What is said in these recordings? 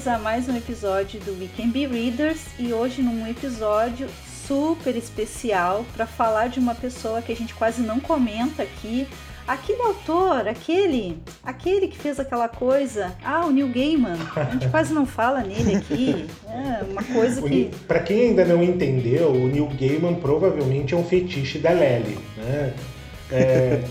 bem-vindos a mais um episódio do We Can Be Readers e hoje num episódio super especial para falar de uma pessoa que a gente quase não comenta aqui. Aquele autor, aquele, aquele que fez aquela coisa, ah, o Neil Gaiman, a gente quase não fala nele aqui, é uma coisa que... Para quem ainda não entendeu, o Neil Gaiman provavelmente é um fetiche da Lely, né? É,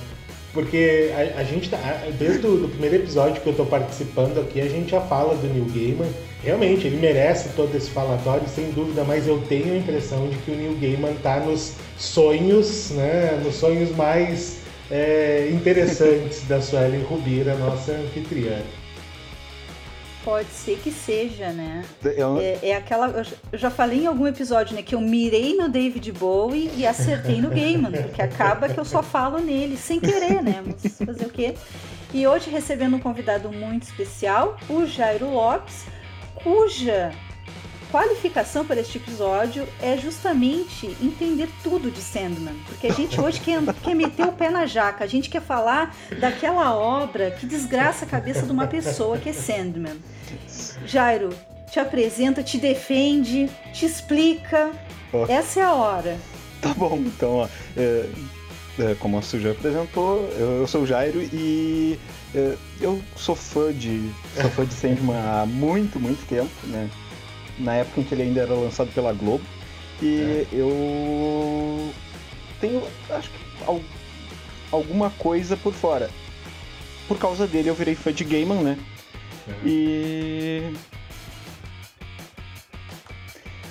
porque a, a gente, tá, desde o primeiro episódio que eu estou participando aqui, a gente já fala do Neil Gaiman. Realmente, ele merece todo esse falatório, sem dúvida, mas eu tenho a impressão de que o Neil Gaiman está nos sonhos, né, nos sonhos mais é, interessantes da Suelen Rubira, nossa anfitriã. Pode ser que seja, né? Eu... É, é, aquela. Eu já falei em algum episódio, né? Que eu mirei no David Bowie e acertei no Gaiman, porque acaba que eu só falo nele, sem querer, né? Mas fazer o quê? E hoje recebendo um convidado muito especial, o Jairo Lopes, cuja qualificação para este episódio é justamente entender tudo de Sandman. Porque a gente hoje quer, quer meter o pé na jaca, a gente quer falar daquela obra que desgraça a cabeça de uma pessoa que é Sandman. Jairo, te apresenta, te defende, te explica. Oh. Essa é a hora. Tá bom, então, ó, é, é, como a Su já apresentou, eu, eu sou o Jairo e é, eu sou fã de sou fã de Sandman há muito, muito tempo, né? Na época em que ele ainda era lançado pela Globo. E é. eu tenho, acho que, alguma coisa por fora. Por causa dele eu virei fã de Gaiman, né? É. E.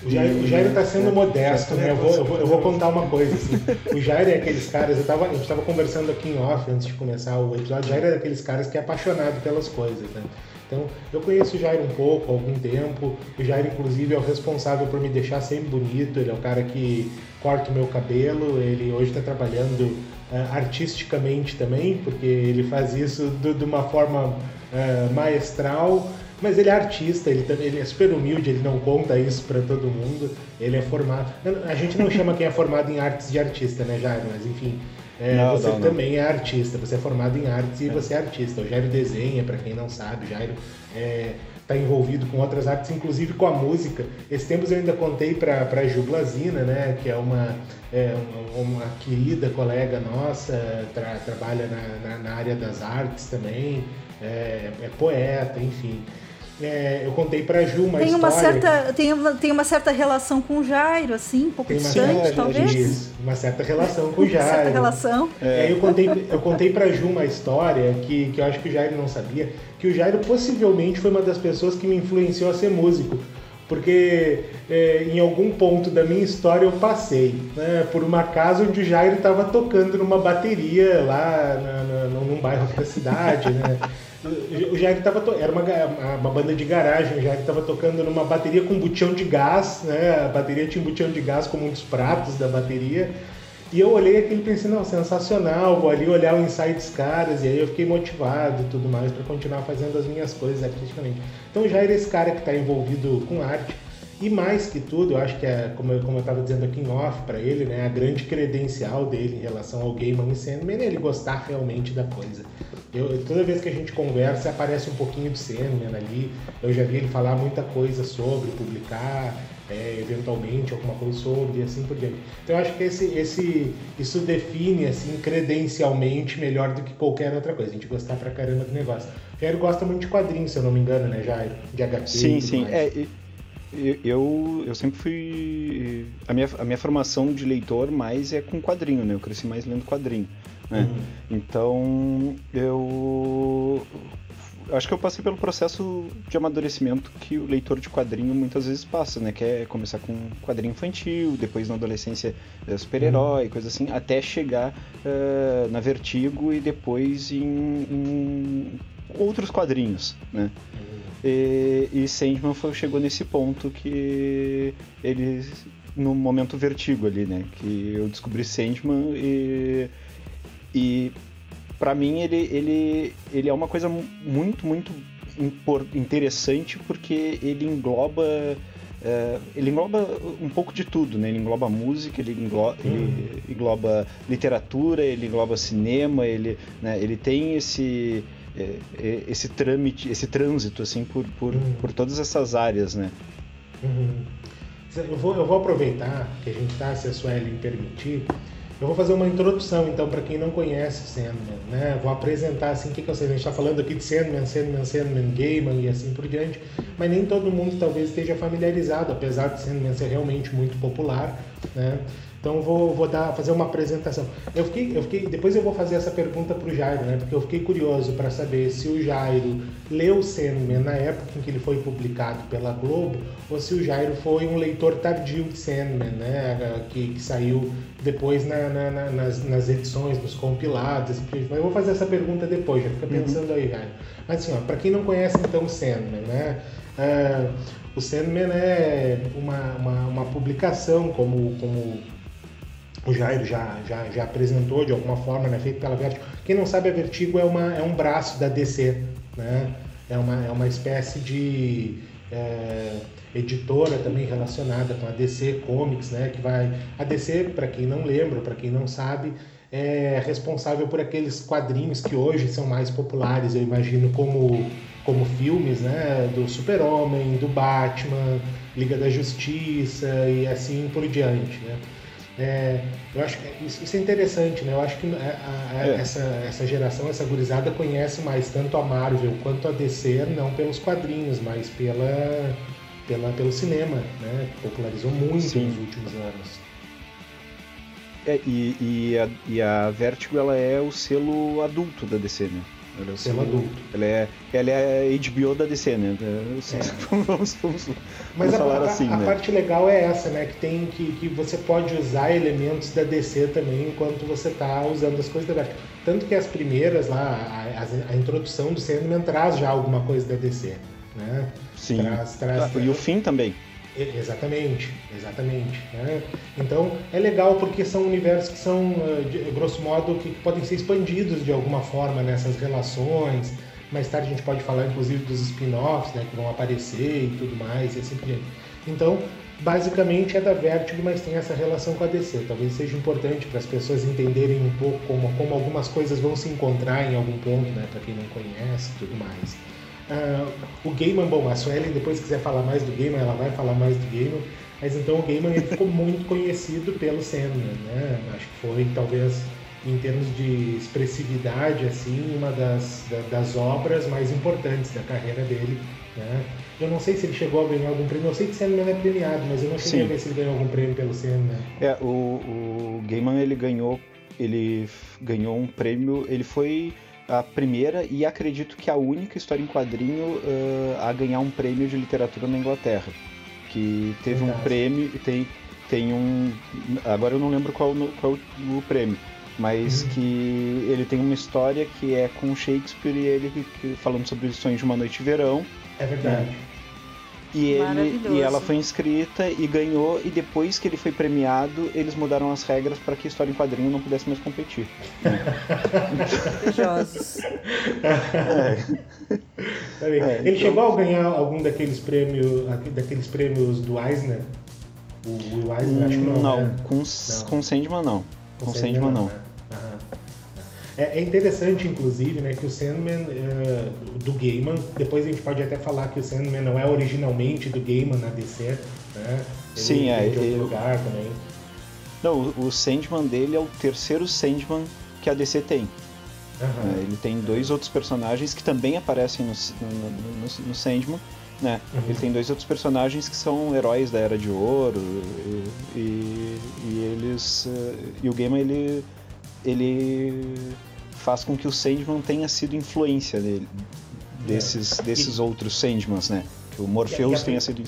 O Jair, o Jair tá sendo modesto, né? Eu vou, eu vou, eu vou contar uma coisa, assim. O Jair é aqueles caras, eu tava, a gente tava conversando aqui em off antes de começar o episódio, o Jair é daqueles caras que é apaixonado pelas coisas, né? Então, eu conheço o Jair um pouco, há algum tempo. O Jair, inclusive, é o responsável por me deixar sempre bonito. Ele é o cara que corta o meu cabelo. Ele hoje está trabalhando uh, artisticamente também, porque ele faz isso do, de uma forma uh, maestral. Mas ele é artista, ele, ele é super humilde, ele não conta isso para todo mundo. Ele é formado. A gente não chama quem é formado em artes de artista, né, Jair? Mas enfim, é, não, você não, também não. é artista, você é formado em artes e é. você é artista. O Jairo desenha, para quem não sabe, o Jairo está é, envolvido com outras artes, inclusive com a música. Esses tempos eu ainda contei para a Jublazina, né, que é uma, é, uma querida colega nossa, tra, trabalha na, na, na, área das artes também, é, é poeta, enfim. É, eu contei pra Ju uma tem história. Uma certa, tem, uma, tem uma certa relação com o Jairo, assim, um pouco distante, certa, talvez? Isso, uma certa relação com o Jairo. Uma certa relação. É. eu, contei, eu contei pra Ju uma história que, que eu acho que o Jairo não sabia, que o Jairo possivelmente foi uma das pessoas que me influenciou a ser músico. Porque é, em algum ponto da minha história eu passei né, por uma casa onde o Jairo estava tocando numa bateria lá na, na, num bairro da cidade, né? O Jair tava to... era uma, uma banda de garagem, o Jair estava tocando numa bateria com botão de gás, né? A bateria tinha um botão de gás como um dos pratos da bateria. E eu olhei aquilo e pensei, não, sensacional, vou ali olhar o ensaio dos caras, e aí eu fiquei motivado e tudo mais para continuar fazendo as minhas coisas artisticamente. Então o Jair é esse cara que está envolvido com arte, e mais que tudo, eu acho que, é, como eu estava dizendo aqui em off para ele, né, a grande credencial dele em relação ao Gaiman e é ele gostar realmente da coisa. Eu, toda vez que a gente conversa, aparece um pouquinho de Sandman ali. Eu já vi ele falar muita coisa sobre, publicar é, eventualmente alguma coisa sobre e assim por diante. Então eu acho que esse, esse, isso define assim credencialmente melhor do que qualquer outra coisa. A gente gostar pra caramba do negócio. Jairo gosta muito de quadrinhos, se eu não me engano, né, Jairo? De HQ. Sim, sim. Mais. É, eu, eu sempre fui. A minha, a minha formação de leitor mais é com quadrinho, né? Eu cresci mais lendo quadrinho. Né? Uhum. Então eu acho que eu passei pelo processo de amadurecimento que o leitor de quadrinho muitas vezes passa, né? Que é começar com quadrinho infantil, depois na adolescência é, super-herói, uhum. coisa assim, até chegar uh, na Vertigo e depois em, em outros quadrinhos, né? Uhum. E, e Sandman foi, chegou nesse ponto que ele no momento vertigo ali, né? Que eu descobri Sandman e, e para mim ele, ele, ele é uma coisa muito, muito interessante porque ele engloba é, ele engloba um pouco de tudo, né? Ele engloba música, ele engloba, hum. ele engloba literatura, ele engloba cinema, ele, né? ele tem esse é, é, esse trâmite, esse trânsito assim por, por, uhum. por todas essas áreas, né? Uhum. Eu, vou, eu vou aproveitar que a gente está, se a Sueli permitir, eu vou fazer uma introdução, então, para quem não conhece Sandman, né? Vou apresentar, assim, o que, que eu sei. A gente está falando aqui de Sandman, Sandman, Sandman, Gaiman e assim por diante, mas nem todo mundo talvez esteja familiarizado, apesar de Sandman ser realmente muito popular, né? Então vou, vou dar, fazer uma apresentação. Eu fiquei, eu fiquei, depois eu vou fazer essa pergunta para o Jairo, né? Porque eu fiquei curioso para saber se o Jairo leu Sandman na época em que ele foi publicado pela Globo ou se o Jairo foi um leitor tardio de Sandman, né? Que, que saiu depois na, na, na, nas, nas, edições, nos compilados. Mas eu vou fazer essa pergunta depois, já fica uhum. pensando uhum. aí, Jairo. Mas assim, para quem não conhece então o Sandman, né? Uh, o Sandman é uma, uma, uma publicação como, como o Jair já, já, já apresentou de alguma forma, né, feito pela Vertigo. Quem não sabe, a Vertigo é, uma, é um braço da DC, né? é, uma, é uma espécie de é, editora também relacionada com a DC Comics, né? que vai... A DC, para quem não lembra, para quem não sabe, é responsável por aqueles quadrinhos que hoje são mais populares, eu imagino, como, como filmes, né? Do Super-Homem, do Batman, Liga da Justiça e assim por diante, né? É, eu acho que isso, isso, é interessante, né? Eu acho que é, a, a, é. essa, essa geração, essa gurizada conhece mais tanto a Marvel quanto a DC, não pelos quadrinhos, mas pela, pela, pelo cinema, né? Que popularizou muito Sim. nos últimos anos. É, e, e, a, e a Vertigo ela é o selo adulto da DC, né? Ela é selo adulto. Ela é, ela é HBO da DC, né? É. vamos, vamos, Mas a, falar a, assim, a, né? parte legal é essa, né? Que tem que, que você pode usar elementos da DC também enquanto você está usando as coisas da Vertigo. Tanto que as primeiras lá, a, a, introdução do Sandman traz já alguma coisa da DC, né? Sim. Traz, traz, ah, e o fim também. Exatamente, exatamente. Né? Então é legal porque são universos que são, eh, de, grosso modo, que podem ser expandidos de alguma forma nessas relações. Mais tarde a gente pode falar inclusive dos spin-offs né, que vão aparecer e tudo mais e assim por diante. Então, basicamente é da Vertigo, mas tem essa relação com a DC. Talvez seja importante para as pessoas entenderem um pouco como, como algumas coisas vão se encontrar em algum ponto, né, para quem não conhece e tudo mais. Uh, o Gaiman, bom, a Suelen depois quiser falar mais do Gaiman, ela vai falar mais do Gaiman, mas então o Gaiman ele ficou muito conhecido pelo Sandman, né? Acho que foi talvez em termos de expressividade assim uma das, da, das obras mais importantes da carreira dele, né? Eu não sei se ele chegou a ganhar algum prêmio, eu sei que Sandman é premiado, mas eu não cheguei Sim. a ver se ele ganhou algum prêmio pelo Sandman. É, o, o Gaiman ele ganhou ele ganhou um prêmio, ele foi a primeira e acredito que a única história em quadrinho uh, a ganhar um prêmio de literatura na Inglaterra. Que teve Verdade. um prêmio e tem, tem um. Agora eu não lembro qual, qual o prêmio, mas uhum. que ele tem uma história que é com Shakespeare e ele falando sobre os sonhos de uma noite de verão. É verdade. Né? E, ele, e ela foi inscrita e ganhou, e depois que ele foi premiado, eles mudaram as regras para que a história em quadrinho não pudesse mais competir. É. É, ele então... chegou a ganhar algum daqueles prêmios, daqueles prêmios do Eisner? O, o Eisner, acho que não. Não, né? com, não. com Sandman não. Com, com Sandman, Sandman não. Né? É, é, interessante, inclusive, né, que o Sandman é, do Gaiman, depois a gente pode até falar que o Sandman não é originalmente do Gaiman na DC, né? Ele Sim, é. De outro lugar também. Não, o Sandman dele é o terceiro Sandman que a DC tem. Uhum. ele tem dois outros personagens que também aparecem no, no, no, no Sandman. Né? Uhum. Ele tem dois outros personagens que são heróis da Era de Ouro e, e, e eles uh, e o Gaiman ele ele faz com que o Sandman tenha sido influência dele, desses, é. desses e, outros Sandmans, né? Que o Morpheus tenha sido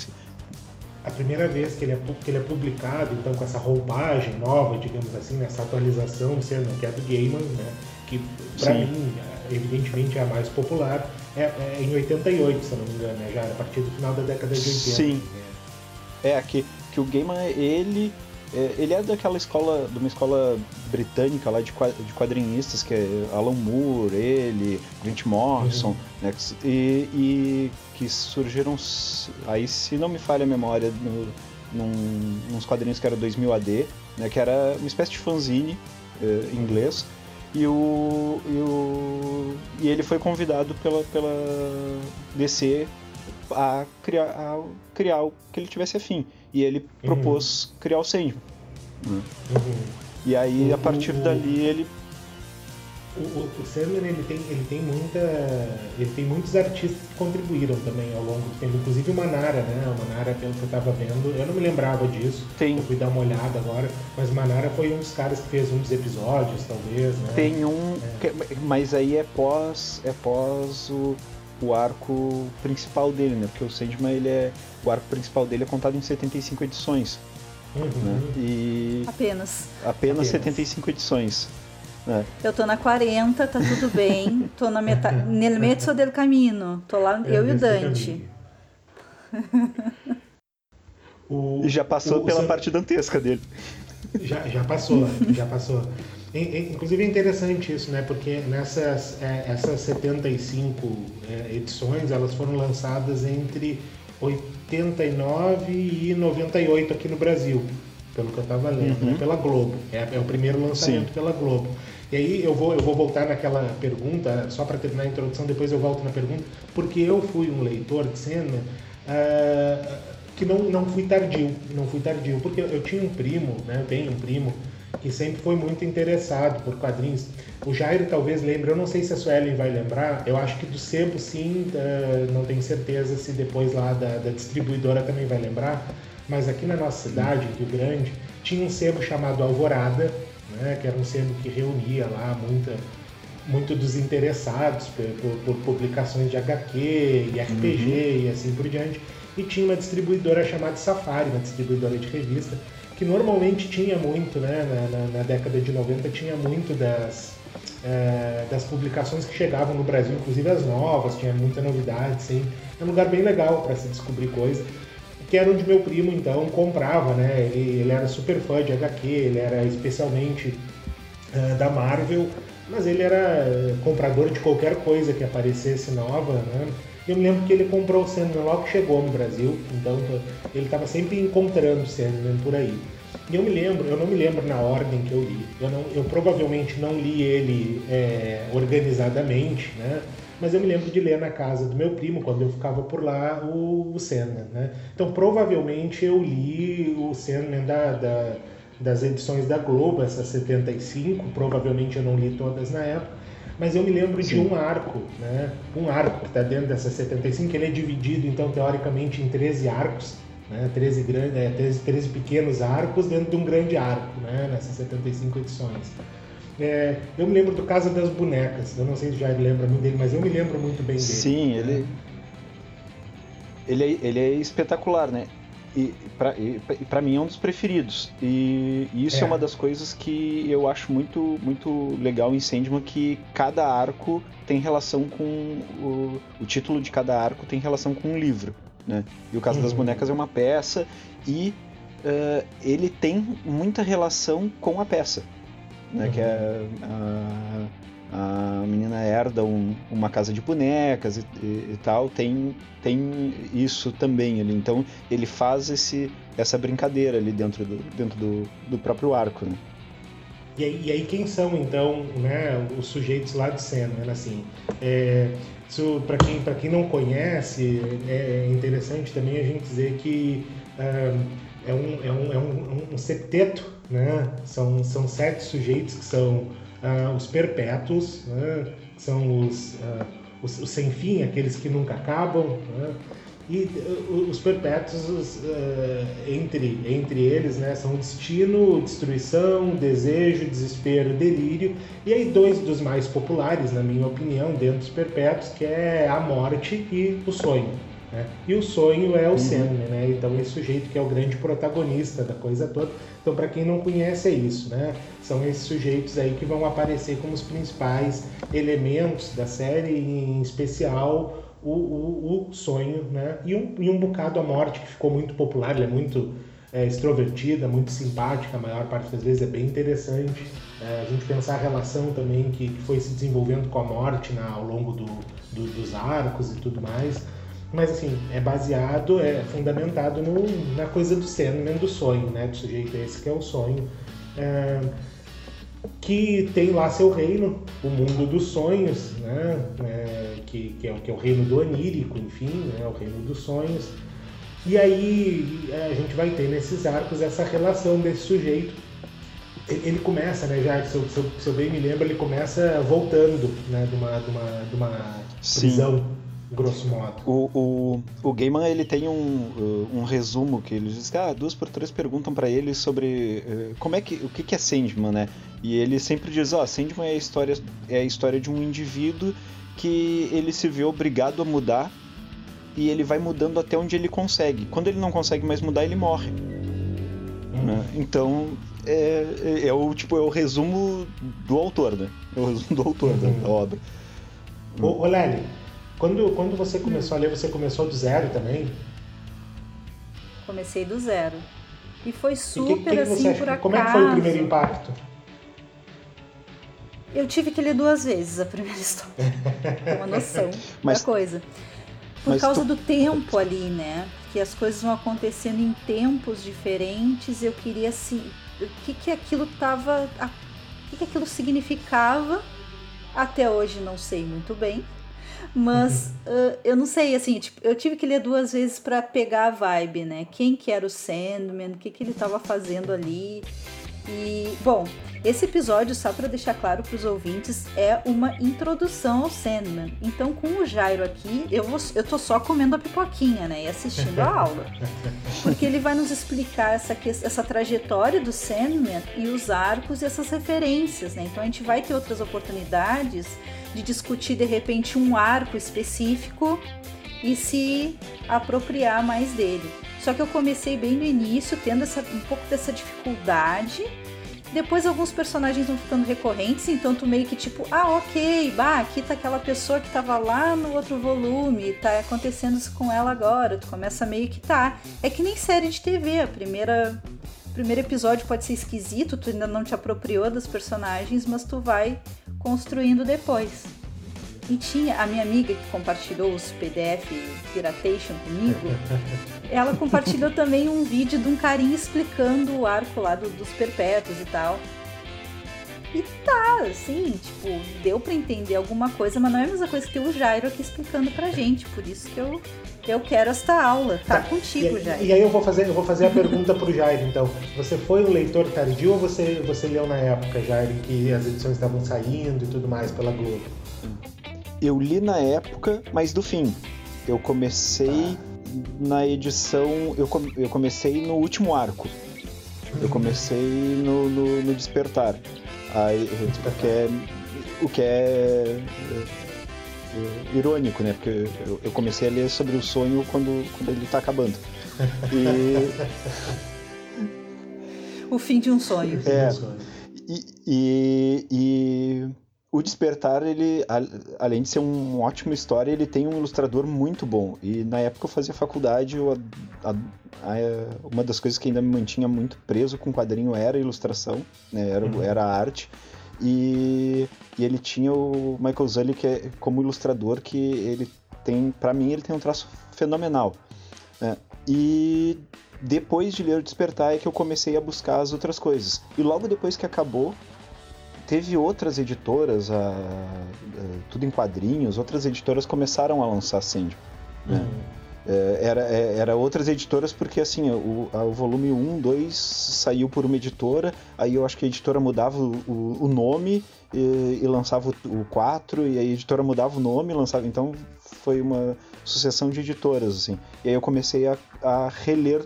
a primeira vez que ele, é, que ele é publicado, então com essa roupagem nova, digamos assim, nessa atualização sendo que é do Gaiman, né? Que para mim, evidentemente, é a mais popular, é, é, em 88, se eu não me engano, né? Já a partir do final da década de 80. Sim. Né? É, que, que o Gaiman, ele ele é daquela escola, de uma escola britânica lá de quadrinistas, que é Alan Moore, ele, Grant Morrison, uhum. né, e, e, que surgiram, aí se não me falha a memória, no, num, nos quadrinhos que era 2000 AD, né, que era uma espécie de fanzine eh, em inglês, E, o, e, o, e ele foi convidado pela, pela DC a criar, a criar o que ele tivesse afim. E ele uhum. propôs criar o Sandman. Né? Uhum. E aí, a partir dali, ele o, o, o Sandman ele tem, ele tem muita. Ele tem muitos artistas que contribuíram também ao longo do tempo, inclusive o Manara, né? O Manara, pelo que eu estava vendo, eu não me lembrava disso. Tem. Eu fui dar uma olhada agora, mas o Manara foi um dos caras que fez um dos episódios, talvez, né? Tem um. É. Mas aí é pós. É pós o, o arco principal dele, né? Porque o Sandman, ele é. O arco principal dele é contado em 75 edições. Uhum. Né? E. Apenas. Apenas, Apenas 75 edições. É. Eu tô na 40, tá tudo bem. Tô na metade. Nel mezzo del cammino. Tô lá, é, eu e o Dante. o, e já passou o, pela o, parte dantesca dele. Já, já passou, já passou. Inclusive é interessante isso, né? Porque nessas é, essas 75 é, edições, elas foram lançadas entre 89 e 98 aqui no Brasil pelo que eu estava lendo, uhum. né? pela Globo. É, é, o primeiro lançamento Sim. pela Globo. E aí eu vou, eu vou voltar naquela pergunta, só para terminar a introdução, depois eu volto na pergunta, porque eu fui um leitor de cena uh, que não, não fui tardio, não fui tardio, porque eu tinha um primo, né? Eu tenho um primo que sempre foi muito interessado por quadrinhos. O Jairo talvez lembre, eu não sei se a Suelen vai lembrar, eu acho que do Sebo sim, uh, não tenho certeza se depois lá da, da distribuidora também vai lembrar, mas aqui na nossa cidade, Rio Grande, tinha um sebo chamado Alvorada, né, que era um sebo que reunia lá muita, muito dos interessados por, por, por publicações de HQ e RPG uhum. e assim por diante. E tinha uma distribuidora chamada Safari, uma distribuidora de revista, que normalmente tinha muito, né, na, na, na década de 90, tinha muito das, é, das publicações que chegavam no Brasil, inclusive as novas, tinha muita novidade, sim. É um lugar bem legal para se descobrir coisa que era onde meu primo então comprava, né? Ele, ele era super fã de HQ, ele era especialmente uh, da Marvel, mas ele era uh, comprador de qualquer coisa que aparecesse nova, né? Eu me lembro que ele comprou o Sandman logo que chegou no Brasil, então ele estava sempre encontrando o Sandman por aí. E eu me lembro, eu não me lembro na ordem que eu li. Eu, não, eu provavelmente não li ele é, organizadamente, né? mas eu me lembro de ler na casa do meu primo, quando eu ficava por lá, o, o Sandman, né? Então, provavelmente eu li o Sandman da, da, das edições da Globo, essas 75, provavelmente eu não li todas na época, mas eu me lembro Sim. de um arco, né? Um arco que está dentro dessas 75, ele é dividido, então, teoricamente, em 13 arcos, né? 13, grandes, é, 13, 13 pequenos arcos dentro de um grande arco, né? Nessas 75 edições. É, eu me lembro do Casa das Bonecas. Eu não sei se já lembra muito dele, mas eu me lembro muito bem dele. Sim, ele. Ele é, ele é espetacular, né? E para mim é um dos preferidos. E, e isso é. é. uma das coisas que eu acho muito, muito legal em Sandman, que cada arco tem relação com. O, o título de cada arco tem relação com um livro. Né? E o Casa uhum. das Bonecas é uma peça e uh, ele tem muita relação com a peça né? Uhum. Que é a, a menina herda um, uma casa de bonecas e, e, e, tal, tem, tem isso também ali. Então ele faz esse, essa brincadeira ali dentro do, dentro do, do próprio arco. Né? E aí, e aí, quem são então né, os sujeitos lá de cena, né, assim, é, para quem quem não conhece é interessante também a gente dizer que é, é um, é um, é um, um septeto né? São, são sete sujeitos que são ah, os perpétuos, né? que são os, ah, os, os, sem fim, aqueles que nunca acabam. Né? E uh, os perpétuos, uh, entre, entre eles, né, são destino, destruição, desejo, desespero, delírio. E aí dois dos mais populares, na minha opinião, dentro dos perpétuos, que é a morte e o sonho. Né? E o sonho é o uhum. Né? Então esse sujeito que é o grande protagonista da coisa toda. Então para quem não conhece é isso, né? São esses sujeitos aí que vão aparecer como os principais elementos da série, em especial o, o, o sonho, né? E um, e um bocado a morte que ficou muito popular, ele é muito é, extrovertida, muito simpática, a maior parte das vezes é bem interessante. É, a gente pensar a relação também que, que foi se desenvolvendo com a morte né, ao longo do, do, dos arcos e tudo mais. Mas assim, é baseado, é fundamentado no, na coisa do Sandman, do sonho, né? Do sujeito esse que é o sonho. É... que tem lá seu reino, o mundo dos sonhos, né? É, que, que, é, que é o reino do onírico, enfim, né? o reino dos sonhos. E aí a gente vai ter nesses arcos essa relação desse sujeito. Ele começa, né, já, se eu, se, eu, se eu bem me lembro, ele começa voltando né, de uma, de uma, de uma prisão. Sim grosso modo. O, o, o Gaiman ele tem um, uh, um resumo que ele diz que ah, duas por três perguntam para ele sobre uh, como é que o que, que é Sandman, né? E ele sempre diz, ó, oh, Sandman é a história é a história de um indivíduo que ele se vê obrigado a mudar e ele vai mudando até onde ele consegue. Quando ele não consegue mais mudar, ele morre. Hum. Né? Então é, é, é, o tipo é o resumo do autor, né? É o resumo do autor uhum. da, obra. Ô, ô Lely, quando, quando você começou a ler, você começou do zero também? Comecei do zero. E foi super que, que assim por acaso. Como é que foi o primeiro impacto? Eu tive que ler duas vezes a primeira história. Ter uma noção mas, da coisa. Por causa tu... do tempo ali, né? Que as coisas vão acontecendo em tempos diferentes. Eu queria assim. O que, que aquilo tava. O que, que aquilo significava? Até hoje não sei muito bem. Mas uh, eu não sei, assim, tipo, eu tive que ler duas vezes para pegar a vibe, né? Quem que era o Sandman, o que, que ele estava fazendo ali. E, bom, esse episódio, só para deixar claro para os ouvintes, é uma introdução ao Sandman. Então, com o Jairo aqui, eu, vou, eu tô só comendo a pipoquinha, né? E assistindo a aula. Porque ele vai nos explicar essa, essa trajetória do Sandman e os arcos e essas referências, né? Então, a gente vai ter outras oportunidades de discutir de repente um arco específico e se apropriar mais dele. Só que eu comecei bem no início, tendo essa, um pouco dessa dificuldade. Depois alguns personagens vão ficando recorrentes, então tu meio que tipo, ah, ok, bah, aqui tá aquela pessoa que tava lá no outro volume, tá acontecendo isso com ela agora. Tu começa meio que tá. É que nem série de TV, a primeira o primeiro episódio pode ser esquisito, tu ainda não te apropriou dos personagens, mas tu vai construindo depois. E tinha a minha amiga que compartilhou os PDF Piratation comigo, ela compartilhou também um vídeo de um carinha explicando o arco lá do, dos perpétuos e tal. E tá, assim, tipo, deu para entender alguma coisa, mas não é a mesma coisa que ter o Jairo aqui explicando pra gente. Por isso que eu, eu quero esta aula. Tá, tá. contigo, e, Jairo. E aí eu vou fazer, eu vou fazer a pergunta pro Jairo, então. Você foi um leitor tardio ou você, você leu na época, Jairo, que as edições estavam saindo e tudo mais pela Globo? Eu li na época, mas do fim. Eu comecei ah. na edição. Eu, eu comecei no último arco. Eu comecei no, no, no Despertar. Aí, o que é, o que é, é irônico, né? Porque eu, eu, comecei a ler sobre o sonho quando, quando ele está acabando. E... o fim de um sonho. É. E, e, e, o Despertar, ele, além de ser uma ótima história, ele tem um ilustrador muito bom. E na época eu fazia faculdade, eu, a, a, uma das coisas que ainda me mantinha muito preso com o quadrinho era a ilustração, né? era, uhum. era a arte. E, e, ele tinha o Michael Zully que é como ilustrador que ele tem, para mim, ele tem um traço fenomenal. Né? E depois de ler o Despertar é que eu comecei a buscar as outras coisas. E logo depois que acabou, teve outras editoras, a, a, tudo em quadrinhos, outras editoras começaram a lançar Sandman. Né? É, era, é, era outras editoras porque assim o, o volume 1, 2 saiu por uma editora, aí eu acho que a editora mudava o, o nome e, e, lançava o, o 4, e a editora mudava o nome lançava. Então foi uma sucessão de editoras, assim. E aí eu comecei a, a reler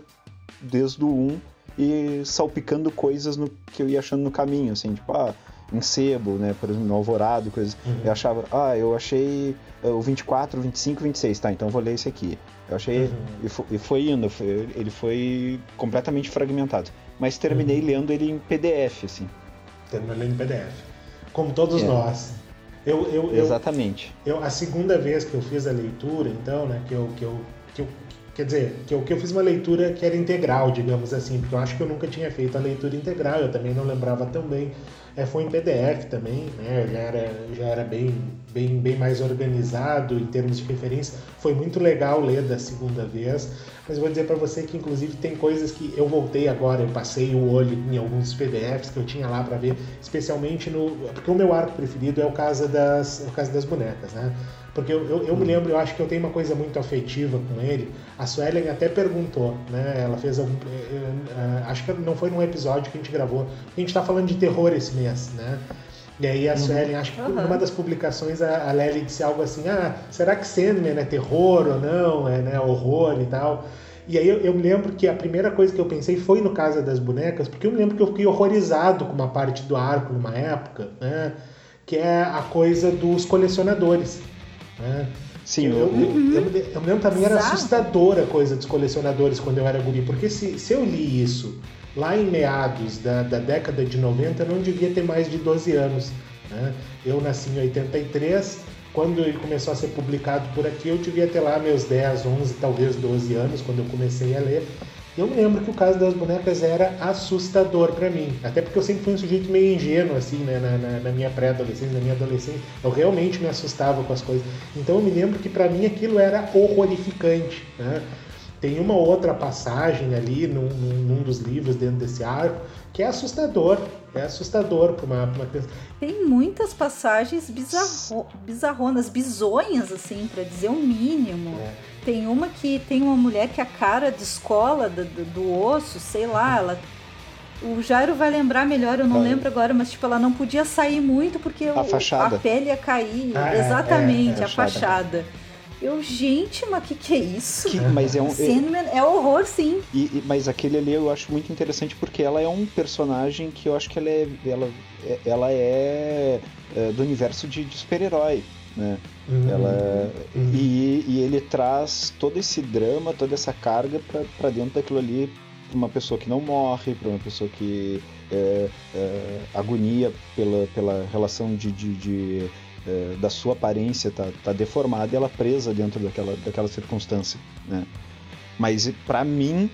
desde o 1 e salpicando coisas no, que eu ia achando no caminho, assim, tipo, ah, em sebo, né? Por exemplo, no Alvorado, coisas. Uhum. Eu achava, ah, eu achei eh, o 24, 25, 26, tá, então vou ler esse aqui. Eu achei. Uhum. E, foi, e, foi, indo, foi, ele foi completamente fragmentado. Mas terminei uhum. lendo ele em PDF, assim. Terminei lendo em PDF. Como todos é. nós. Eu, eu, Exatamente. Eu, a segunda vez que eu fiz a leitura, então, né, que eu, que eu, que eu Quer dizer, que eu, que eu fiz uma leitura que era integral, digamos assim, porque eu acho que eu nunca tinha feito a leitura integral, eu também não lembrava tão bem. É, foi em PDF também, né? Já era, já era bem, bem, bem mais organizado em termos de referência. Foi muito legal ler da segunda vez, mas vou dizer para você que inclusive tem coisas que eu voltei agora, eu passei o olho em alguns PDFs que eu tinha lá para ver, especialmente no, porque o meu arco preferido é o Casa das, é o Casa das Bonecas, né? Porque eu, eu, eu, me lembro, eu acho que eu tenho uma coisa muito afetiva com ele. A Suelen até perguntou, né? Ela fez algum. Uh, acho que não foi num episódio que a gente gravou. A gente tá falando de terror esse mês, né? E aí a uhum. Suelen, acho que uhum. numa das publicações a, a Lely disse algo assim: ah, será que Sandman é terror ou não? É né, horror e tal. E aí eu, eu, me lembro que a primeira coisa que eu pensei foi no Casa das Bonecas, porque eu me lembro que eu fiquei horrorizado com uma parte do arco numa época, né? Que é a coisa dos colecionadores. Né? Sim, eu, eu, uhum. eu, eu, me lembro também era assustadora a coisa dos colecionadores quando eu era guri, porque se, se eu li isso lá em meados da, da década de 90, eu não devia ter mais de 12 anos. Né? Eu nasci em 83, quando ele começou a ser publicado por aqui, eu devia ter lá meus 10, 11, talvez 12 anos, quando eu comecei a ler. Eu me lembro que o caso das bonecas era assustador para mim, até porque eu sempre fui um sujeito meio ingênuo, assim, né, na, na, na minha pré-adolescência, na minha adolescência, eu realmente me assustava com as coisas. Então eu me lembro que para mim aquilo era horrorificante, né? Tem uma outra passagem ali num, num, dos livros dentro desse arco que é assustador, é assustador para uma, uma criança. Tem muitas passagens bizarro, bizarronas, bizonhas, assim, para dizer o mínimo. É. Tem uma que tem uma mulher que a cara descola do, do, do osso, sei lá, ela o Jairo vai lembrar melhor, eu não vai. lembro agora, mas tipo, ela não podia sair muito porque a, o, a pele ia cair. Ah, é, Exatamente, é, é, a fachada. Eu, gente, mas o que, que é isso? Que, mas é um. Sandman é horror, sim. E, e, mas aquele ali eu acho muito interessante porque ela é um personagem que eu acho que ela é. Ela, ela é, é do universo de, de super-herói. Né? Uhum. Ela, uhum. E, e ele traz todo esse drama, toda essa carga para dentro daquilo ali para uma pessoa que não morre, para uma pessoa que é, é, agonia pela, pela relação de, de, de é, da sua aparência tá, tá deformada e ela presa dentro daquela, daquela circunstância, né? Mas para mim,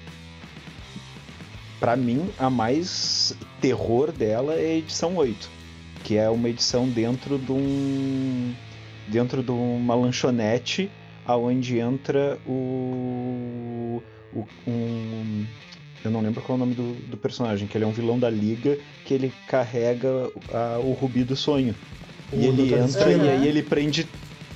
para mim a mais terror dela é a edição 8, que é uma edição dentro de um dentro de uma lanchonete aonde entra o, o um eu não lembro qual é o nome do, do, personagem, que ele é um vilão da liga que ele carrega a, o rubi do sonho. O e ele entra e aí ele prende.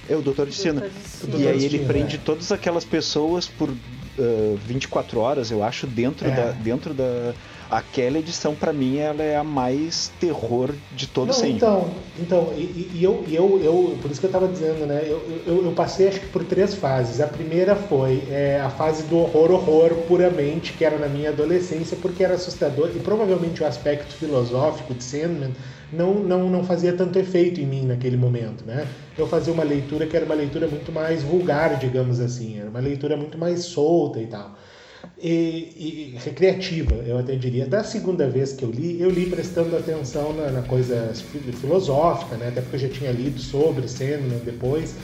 É o Doutor de Sina. E aí ele prende é. todas aquelas pessoas por uh, 24 horas, eu acho, dentro, é. da, dentro da. Aquela edição, para mim, ela é a mais terror de todo sempre. Então, então e, e, eu, eu, eu, por isso que eu tava dizendo, né? Eu, eu, eu passei acho que por três fases. A primeira foi é, a fase do horror, horror puramente, que era na minha adolescência, porque era assustador, e provavelmente o aspecto filosófico de Sandman não, não, não fazia tanto efeito em mim naquele momento, né? Eu fazia uma leitura que era uma leitura muito mais vulgar, digamos assim, era uma leitura muito mais solta e tal. E, e, recreativa, eu até diria. Da segunda vez que eu li, eu li prestando atenção na, na coisa filosófica, né? até porque eu já tinha lido sobre Sandman depois,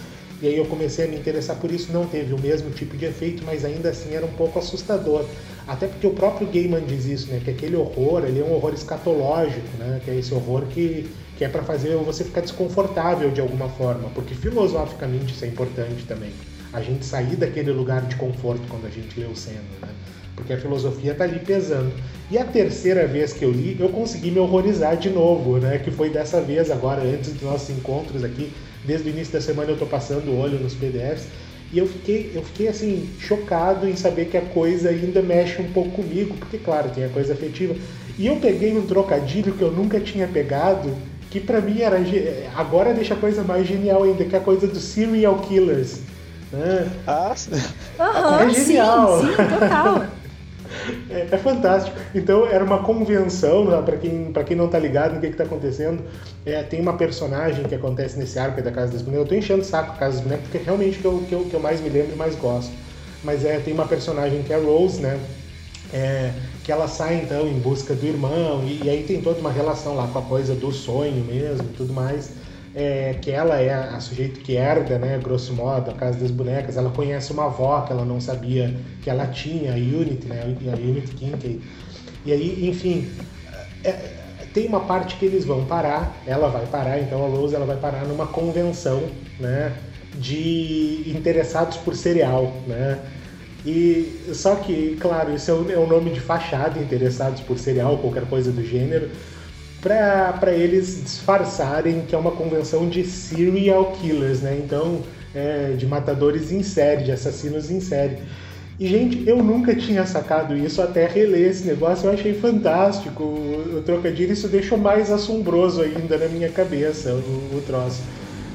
e aí eu comecei a me interessar por isso. Não teve o mesmo tipo de efeito, mas ainda assim era um pouco assustador. Até porque o próprio Gaiman diz isso, né? Que aquele horror, ele é um horror escatológico, né? Que é esse horror que, que é para fazer você ficar desconfortável de alguma forma, porque filosoficamente isso é importante também. A gente sair daquele lugar de conforto quando a gente lê o Senna, né? Porque a filosofia tá ali pesando. E a terceira vez que eu li, eu consegui me horrorizar de novo, né? Que foi dessa vez agora, antes dos nossos encontros aqui. Desde o início da semana eu tô passando o olho nos PDFs e eu fiquei, eu fiquei assim, chocado em saber que a coisa ainda mexe um pouco comigo, porque claro, tem a coisa afetiva. E eu peguei um trocadilho que eu nunca tinha pegado, que para mim era agora deixa a coisa mais genial ainda, que é a coisa dos serial killers. Né? Ah, uhum, é genial. Sim, sim, total. É, é, fantástico. Então era uma convenção, né, para quem, quem não tá ligado no que, está acontecendo. É, tem uma personagem que acontece nesse arco da Casa das Bonecas. Eu tô enchendo o saco da Casa das Bonecas porque é realmente que eu, que eu, que eu mais me lembro e mais gosto. Mas é, tem uma personagem que é a Rose, né? É, que ela sai então em busca do irmão, e, e, aí tem toda uma relação lá com a coisa do sonho mesmo e tudo mais. É, que ela é a, sujeito que herda, né, grosso modo, a Casa das Bonecas, ela conhece uma avó que ela não sabia que ela tinha, a Unity, né, a Unity Kincaid. E aí, enfim, é, tem uma parte que eles vão parar, ela vai parar, então a Rose ela vai parar numa convenção, né, de interessados por cereal, né, e só que, claro, isso é o, é nome de fachada, interessados por cereal, qualquer coisa do gênero, para eles disfarçarem que é uma convenção de serial killers, né? Então, é, de matadores em série, de assassinos em série. E, gente, eu nunca tinha sacado isso até reler esse negócio, eu achei fantástico o, o trocadilho, isso deixou mais assombroso ainda na minha cabeça o, o troço.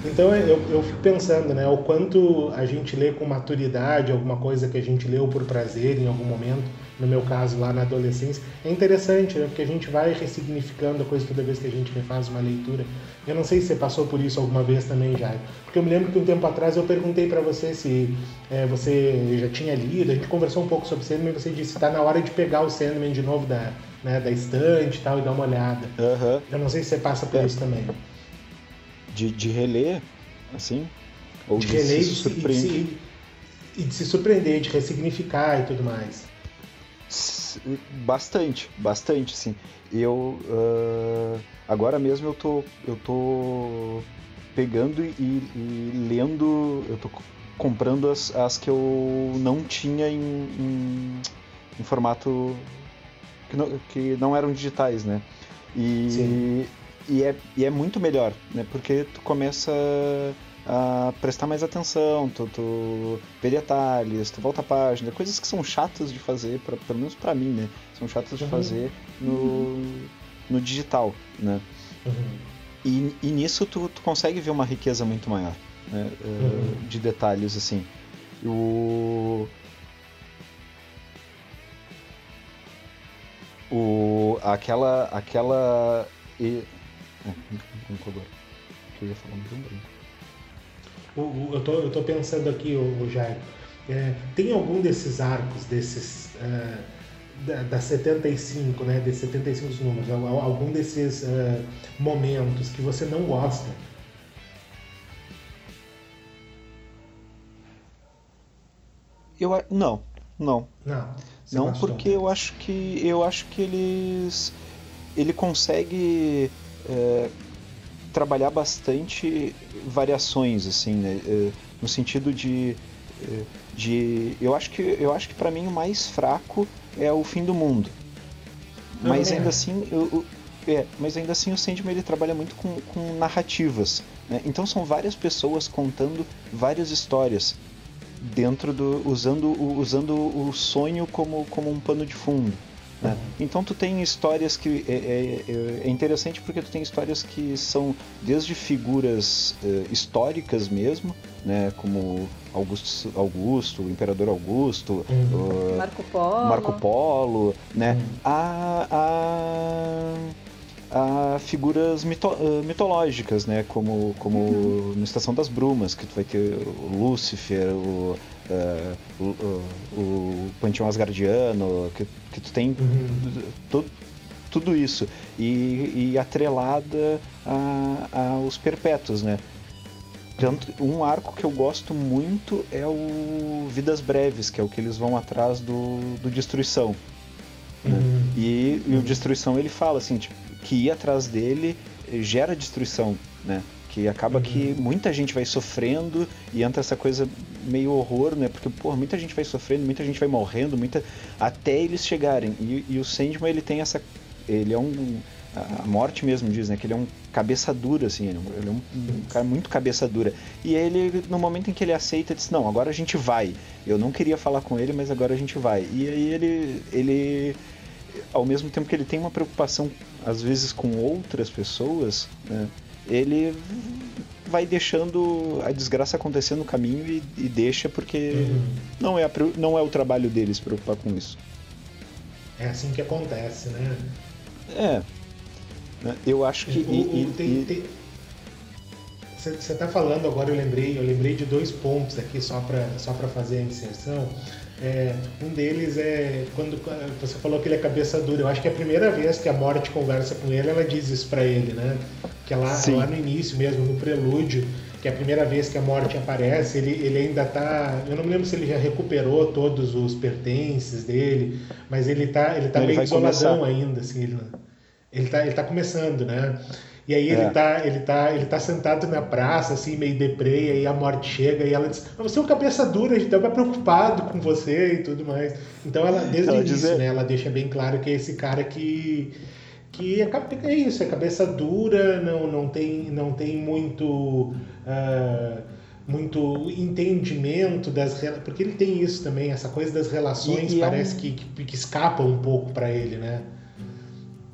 Então eu, eu fico pensando, né, o quanto a gente lê com maturidade alguma coisa que a gente leu por prazer em algum momento, no meu caso lá na adolescência, é interessante, né, porque a gente vai ressignificando a coisa toda vez que a gente refaz uma leitura. Eu não sei se você passou por isso alguma vez também, Jair, porque eu me lembro que um tempo atrás eu perguntei para você se é, você já tinha lido, a gente conversou um pouco sobre Sandman e você disse que está na hora de pegar o Sandman de novo da, né, da estante e tal e dar uma olhada. Uhum. Eu não sei se você passa por é. isso também de, de reler, assim? Ou de, de reler se surpreender? E, de, e de se surpreender, de ressignificar e tudo mais. Bastante, bastante, sim. Eu uh, agora mesmo eu tô eu tô pegando e, e, lendo, eu tô comprando as, as que eu não tinha em, em, em formato que não, que não eram digitais, né? E sim e é, e é muito melhor, né? Porque tu começa a prestar mais atenção, tu, tu vê detalhes, tu volta a página, coisas que são chatas de fazer, pra, pelo menos para mim, né? São chatas de uhum. fazer no, no digital, né? Uhum. E, e nisso tu, tu consegue ver uma riqueza muito maior, né? Uhum. De detalhes, assim. O... O, aquela, aquela é, agora. Que eu ia falar muito. Eu, tô, eu tô pensando aqui, o, Jair, é, tem algum desses arcos, desses. Uh, da, da 75, né? Desses 75 números, algum desses uh, momentos que você não gosta? Eu não, não. Não. Não, porque eu acho que eu acho que eles ele consegue é, trabalhar bastante variações, assim, né? É, no sentido de, é, de, eu acho que eu acho que para mim o mais fraco é o fim do mundo. Mas ainda assim, eu, é, mas ainda assim o Sandman ele trabalha muito com, com narrativas. Né? Então são várias pessoas contando várias histórias dentro do usando, usando o sonho como, como um pano de fundo. Né? Então tu tem histórias que é, é, é, é, interessante porque tu tem histórias que são desde figuras é, históricas mesmo, né, como Augusto, Augusto, o Imperador Augusto, uhum. uh, Marco Polo, Marco Polo, né, uhum. a, a, a, figuras mito, uh, mitológicas, né, como como uhum. no Estação das Brumas que tu vai ter o Lúcifer, o uh, o, o, Panteão Asgardiano, que, que tu tem uhum. tudo, tudo isso. E, e atrelada a, aos perpétuos, né? Tanto, um arco que eu gosto muito é o Vidas Breves, que é o que eles vão atrás do, do Destruição. Né? Uhum. E, e, o Destruição ele fala assim, tipo, que ir atrás dele gera destruição, né? Que acaba uhum. que muita gente vai sofrendo e entra essa coisa meio horror, né? Porque, pô, muita gente vai sofrendo, muita gente vai morrendo, muita até eles chegarem. E, e o Sandman, ele tem essa. Ele é um. A morte mesmo diz, né? Que ele é um cabeça dura, assim. Ele é um, um cara muito cabeça dura. E ele, no momento em que ele aceita, diz: Não, agora a gente vai. Eu não queria falar com ele, mas agora a gente vai. E aí ele. ele ao mesmo tempo que ele tem uma preocupação, às vezes, com outras pessoas, né? ele vai deixando a desgraça acontecer no caminho e, e deixa porque uhum. não, é a, não é o trabalho deles preocupar com isso. É assim que acontece, né? É. Né, eu acho que. Você está falando agora, eu lembrei, eu lembrei de dois pontos aqui só para só fazer a inserção. É, um deles é quando você falou que ele é cabeça dura. Eu acho que é a primeira vez que a Morte conversa com ele, ela diz isso para ele, né? Que é lá, lá no início mesmo, no prelúdio, que é a primeira vez que a Morte aparece, ele, ele ainda tá. Eu não me lembro se ele já recuperou todos os pertences dele, mas ele tá, ele tá ele meio isoladão começar. ainda, assim. Ele, ele, tá, ele tá começando, né? E aí ele, é. tá, ele, tá, ele tá sentado na praça, assim, meio deprê, e aí a morte chega e ela diz, você é um cabeça dura, a gente tava preocupado com você e tudo mais. Então ela, desde ela o início, dizer... né, ela deixa bem claro que é esse cara que que é, é isso, é cabeça dura, não, não, tem, não tem muito uh, muito entendimento das porque ele tem isso também, essa coisa das relações e, e parece é um... que, que, que escapa um pouco para ele, né?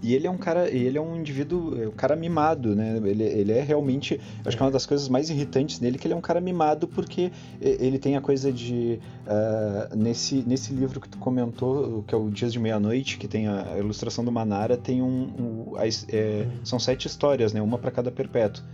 E ele é um cara, ele é um indivíduo, é um cara mimado, né? Ele, ele é realmente, acho que é uma das coisas mais irritantes nele que ele é um cara mimado porque ele tem a coisa de uh, nesse nesse livro que tu comentou, que é o Dias de Meia-Noite, que tem a ilustração do Manara, tem um, um é, são sete histórias, né? Uma para cada perpétuo.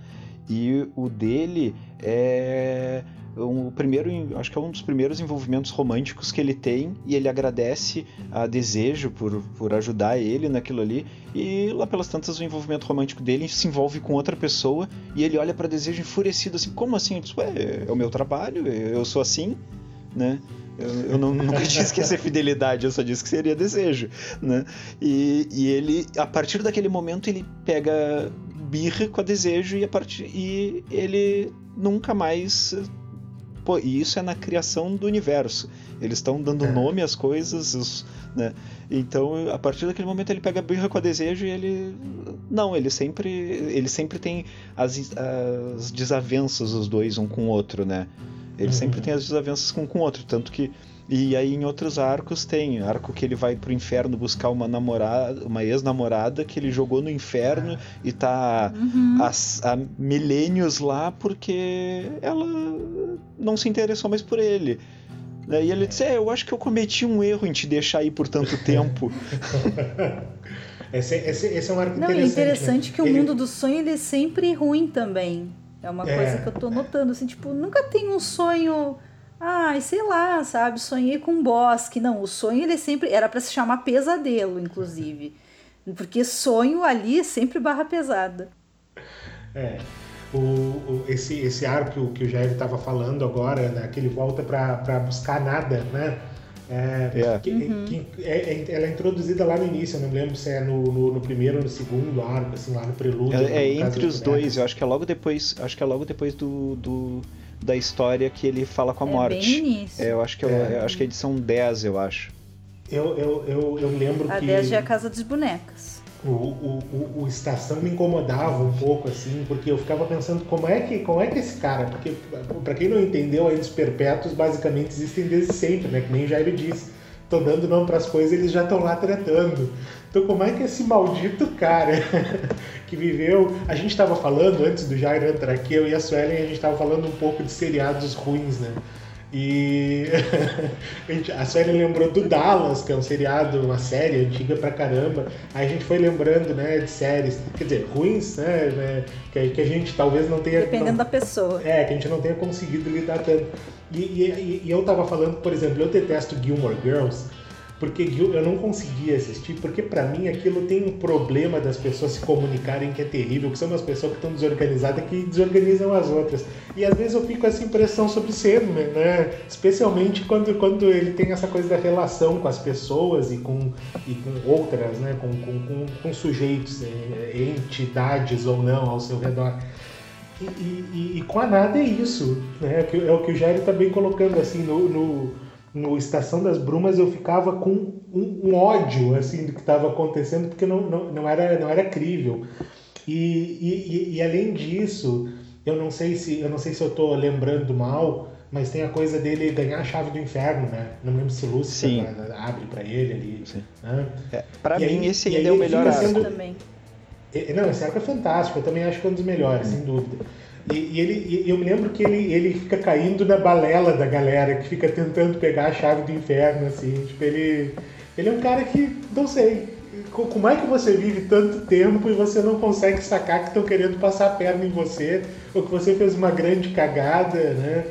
E o dele é o primeiro, acho que é um dos primeiros envolvimentos românticos que ele tem e ele agradece a Desejo por, por ajudar ele naquilo ali e lá pelas tantas o envolvimento romântico dele se envolve com outra pessoa e ele olha para Desejo enfurecido assim, como assim? Disse, Ué, é o meu trabalho, eu sou assim, né? Eu, eu não, nunca disse que ia ser fidelidade, eu só disse que seria desejo, né? E, e ele, a partir daquele momento, ele pega birra com a desejo e, a partir, e ele nunca mais Pô, e isso é na criação do universo. Eles estão dando é. nome às coisas, os, né? Então, a partir daquele momento ele pega a birra com a desejo e ele não, ele sempre ele sempre tem as, as desavenças os dois um com o outro, né? Ele uhum. sempre tem as desavenças com, com o outro, tanto que e aí em outros arcos tem arco que ele vai pro inferno buscar uma namorada, uma ex-namorada que ele jogou no inferno e tá uhum. há, há milênios lá porque ela não se interessou mais por ele. E ele disse: é, Eu acho que eu cometi um erro em te deixar aí por tanto tempo. esse, esse, esse, é um arco Não, interessante. É interessante né? que o ele... mundo do sonho ele é sempre ruim também. É uma é. coisa que eu tô notando, assim, tipo, nunca tem um sonho Ai, sei lá, sabe? Sonhei com um bosque. Não, o sonho ele sempre era para se chamar pesadelo, inclusive. Porque sonho ali é sempre barra pesada. É. O, o, esse, esse arco que o Jair estava falando agora, né, que ele volta para buscar nada, né? É, yeah. que, uhum. que, é, é, ela é introduzida lá no início, eu não lembro se é no, no, no primeiro ou no segundo arco, assim, lá no prelúdio. É, é entre os dois, eu acho que é logo depois, acho que é logo depois do, do da história que ele fala com a é morte. Bem início. É, eu acho que é, é. acho que é edição 10, eu acho. Eu, eu, eu, eu lembro a que. A 10 já é a Casa dos Bonecas. O, o, o, o, Estação me incomodava um pouco, assim, porque eu ficava pensando como é que, como é que esse cara, porque para quem não entendeu, aí os perpétuos basicamente existem desde sempre, né? Que nem Jair disse. Tô dando nome para as coisas, eles já estão lá tratando. Então como é que esse maldito cara que viveu. A gente estava falando antes do Jair entrar aqui, eu e a Suelen, a gente estava falando um pouco de seriados ruins, né? E a Suelen lembrou do Dallas, que é um seriado, uma série antiga pra caramba. Aí a gente foi lembrando, né, de séries, quer dizer, ruins, né, né que, que, a gente talvez não tenha. Dependendo não, da pessoa. É, que a gente não tenha conseguido lidar tanto. E, e, e eu tava falando, por exemplo, eu detesto Gilmore Girls porque eu não conseguia assistir, porque para mim aquilo tem um problema das pessoas se comunicarem que é terrível, que são umas pessoas que estão desorganizadas que desorganizam as outras. E às vezes eu fico com essa impressão sobre Sandman, né? Especialmente quando, quando ele tem essa coisa da relação com as pessoas e com, e com outras, né? Com, com, com, com sujeitos, é, entidades ou não ao seu redor. E, e, e, com a nada é isso, né? É o que o Jair está bem colocando assim no, no no Estação das Brumas eu ficava com um, um ódio assim do que estava acontecendo porque não, não, não, era, não era crível. E, e, e, além disso, eu não sei se eu não sei se eu estou lembrando mal, mas tem a coisa dele ganhar a chave do inferno, né? Não lembro se Lúcifer abre para ele ali. Né? É, para mim aí, esse ainda é o melhor arco. Sendo... Também. Não, esse arco é fantástico, eu também acho que é um dos melhores, sem dúvida. E, e ele, e eu me lembro que ele, ele fica caindo na balela da galera, que fica tentando pegar a chave do inferno, assim. Tipo, ele, ele é um cara que, não sei, como é que você vive tanto tempo e você não consegue sacar que estão querendo passar a perna em você, ou que você fez uma grande cagada, né?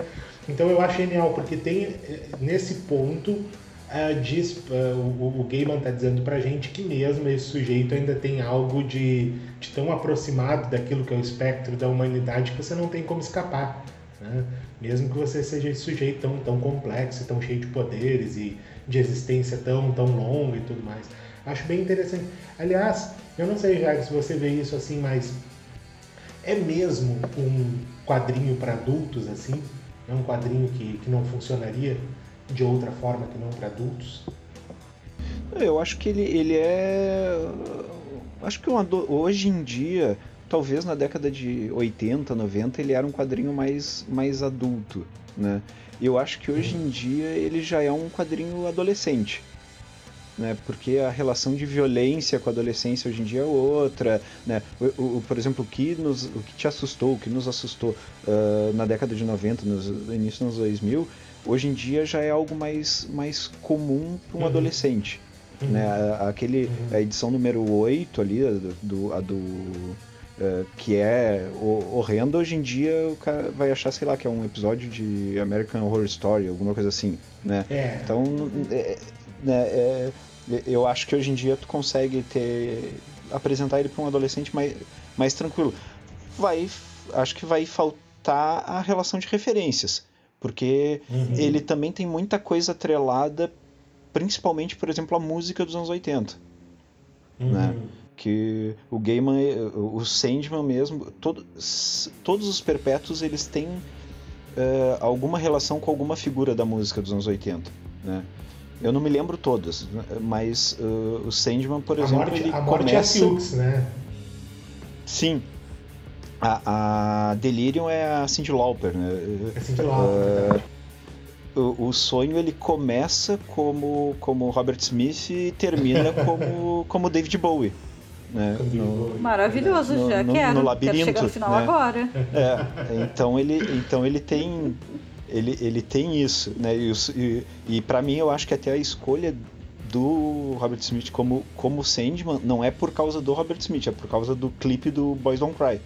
Então eu acho genial, porque tem eh, nesse ponto uh, diz, uh, o, o Gaiman está dizendo pra gente que mesmo esse sujeito ainda tem algo de, de tão aproximado daquilo que é o espectro da humanidade que você não tem como escapar. Né? Mesmo que você seja esse sujeito tão, tão complexo, tão cheio de poderes e de existência tão, tão longa e tudo mais. Acho bem interessante. Aliás, eu não sei, Jair, se você vê isso assim, mas é mesmo um quadrinho para adultos assim? É um quadrinho que, que não funcionaria de outra forma que não para adultos? Eu acho que ele, ele é. Acho que um hoje em dia, talvez na década de 80, 90, ele era um quadrinho mais, mais adulto, né? Eu acho que hoje em dia ele já é um quadrinho adolescente né? Porque a relação de violência com a adolescência hoje em dia é outra, né? O, o por exemplo, o que, nos, o que te assustou, o que nos assustou uh, na década de 90, nos, no início dos 2000, hoje em dia já é algo mais, mais comum para um uhum. adolescente. Uhum. Né? Aquele, uhum. A edição número 8 ali, a do, a do uh, que é horrenda, hoje em dia o cara vai achar, sei lá, que é um episódio de American Horror Story, alguma coisa assim, né? É. Então, é, né, é, eu acho que hoje em dia tu consegue ter apresentar ele para um adolescente mais, mais tranquilo. Vai, acho que vai faltar a relação de referências, porque uhum. ele também tem muita coisa atrelada, principalmente, por exemplo, a música dos anos 80. Uhum. Né? Que o Gaiman, o Sandman mesmo, todo, todos os perpétuos eles têm uh, alguma relação com alguma figura da música dos anos 80. Né? Eu não me lembro todas, mas uh, o Sandman, por a exemplo, morte, ele a morte começa... é a Silks, né? Sim. A, a, Delirium é a Cyndi Lauper, né? É Cyndi Lauper, uh, o, o, sonho ele começa como, como Robert Smith e termina como, como David Bowie. Né? No, Maravilhoso, no, já no, quero. No labirinto, quero chegar no final né? agora. É, então ele, então ele tem ele, ele tem isso, né? E, e, e para mim eu acho que até a escolha do Robert Smith como, como Sandman não é por causa do Robert Smith, é por causa do clipe do Boys Don't Cry.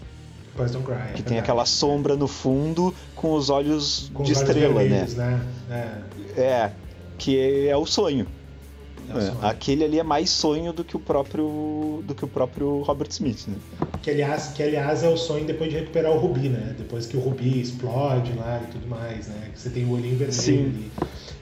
Boys Don't Cry. É que é tem aquela sombra no fundo com os olhos com de os estrela, olhos vermelhos, né? né? É. é, que é o sonho. É, aquele ali é mais sonho do que o próprio do que o próprio Robert Smith, né? Que aliás, que aliás é o sonho depois de recuperar o Rubi, né? Depois que o Rubi explode lá e tudo mais, né? Que você tem o olhinho vermelho Sim. ali.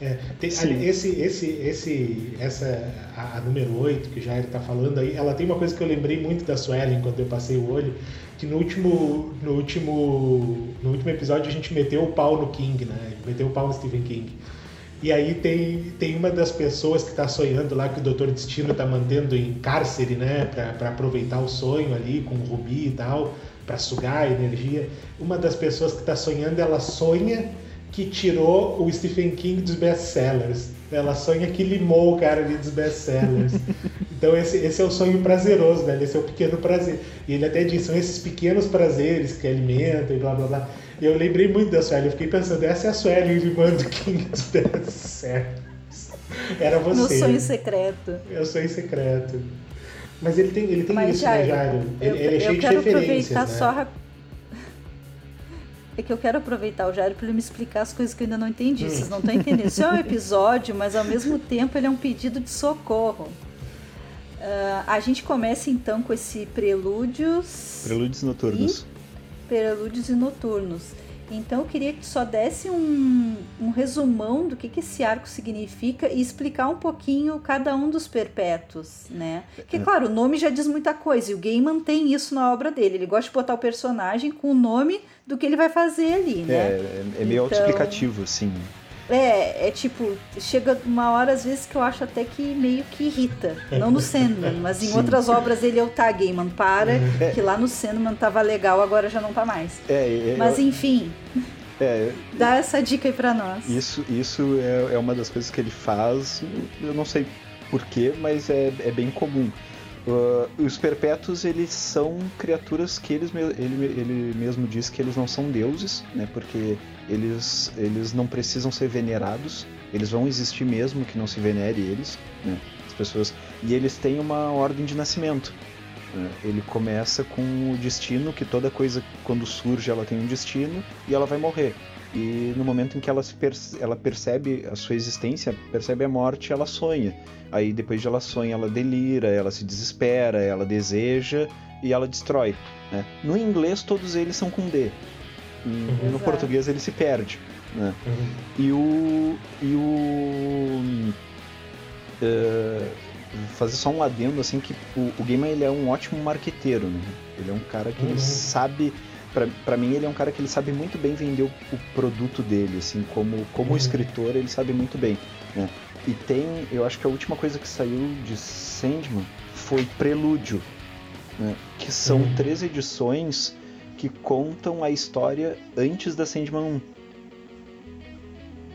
É, tem, Sim. esse, esse, esse, essa, a, a número 8 que já ele tá falando aí, ela tem uma coisa que eu lembrei muito da Suelen quando eu passei o olho, que no último, no último, no último episódio a gente meteu o pau no King, né? Meteu o pau no Stephen King. E aí tem, tem uma das pessoas que está sonhando lá que o Doutor Destino está mantendo em cárcere, né? Para aproveitar o sonho ali com o Rubi e tal, para sugar a energia. Uma das pessoas que está sonhando, ela sonha que tirou o Stephen King dos best-sellers. Ela sonha que limou o cara ali dos best-sellers. Então esse, esse é o sonho prazeroso, né? Esse é o pequeno prazer. E ele até diz, são esses pequenos prazeres que alimentam e blá blá blá. E eu lembrei muito da Sueli, eu fiquei pensando, essa é a Sueli limando King dos best-sellers. Era você. No sonho secreto. É o sonho secreto. Mas ele tem, ele tem Mas, isso, Jairo, né, Jairo? Ele, eu, ele é cheio de referências, né? Só é que eu quero aproveitar o Jairo para ele me explicar as coisas que eu ainda não entendi. Hum. Vocês não estão entendendo. Isso é um episódio, mas ao mesmo tempo ele é um pedido de socorro. Uh, a gente começa então com esse prelúdios. Prelúdios noturnos. E prelúdios e noturnos. Então eu queria que tu só desse um, um resumão do que, que esse arco significa e explicar um pouquinho cada um dos perpétuos, né? Porque, é. claro, o nome já diz muita coisa e o Gay mantém isso na obra dele. Ele gosta de botar o personagem com o nome do que ele vai fazer ali, né? É, é meio então, autoexplicativo, assim. É, é tipo, chega uma hora às vezes que eu acho até que meio que irrita. Não no Sandman, mas em Sim. outras obras ele é o tá, Gaiman, para, é. que lá no Sandman tava legal, agora já não tá mais. É, é, mas enfim. É, dá essa dica aí pra nós. Isso, isso é, é uma das coisas que ele faz, eu não sei porquê, mas é, é bem comum. Uh, os perpétuos eles são criaturas que eles, ele, ele mesmo diz que eles não são deuses, né? Porque eles, eles não precisam ser venerados, eles vão existir mesmo que não se venere eles, né? As pessoas e eles têm uma ordem de nascimento. Né? Ele começa com o destino que toda coisa quando surge ela tem um destino e ela vai morrer. E no momento em que ela, perce ela percebe a sua existência, percebe a morte, ela sonha. Aí depois de ela sonha, ela delira, ela se desespera, ela deseja e ela destrói. Né? No inglês todos eles são com D. Uhum. No português ele se perde. Né? Uhum. E o. E o. Uh, fazer só um adendo assim que o, o Gamer ele é um ótimo marqueteiro, né? Ele é um cara que uhum. ele sabe para mim ele é um cara que ele sabe muito bem vender o, o produto dele, assim, como como uhum. escritor ele sabe muito bem, né? E tem, eu acho que a última coisa que saiu de Sandman foi Prelúdio, né? que são uhum. três edições que contam a história antes da Sandman 1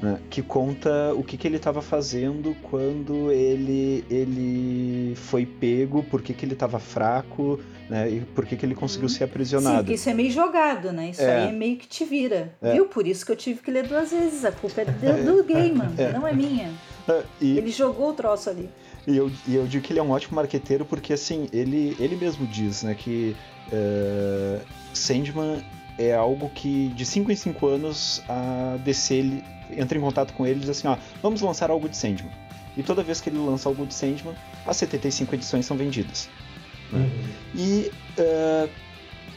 né, que conta o que, que ele estava fazendo quando ele, ele foi pego, por que, que ele estava fraco, né, e por que, que ele conseguiu hum. ser aprisionado. Sim, isso é meio jogado, né? Isso é. aí é meio que te vira. É. Viu? Por isso que eu tive que ler duas vezes. A culpa é do, do Gaiman, é. não é minha. É, e... Ele jogou o troço ali. E eu, e eu digo que ele é um ótimo marqueteiro porque, assim, ele, ele mesmo diz, né, que uh, Sandman é algo que de 5 em 5 anos a DC entra em contato com ele e diz assim, ó, vamos lançar algo de Sandman. E toda vez que ele lança algo de Sandman, as 75 edições são vendidas. Né? Uhum. E uh,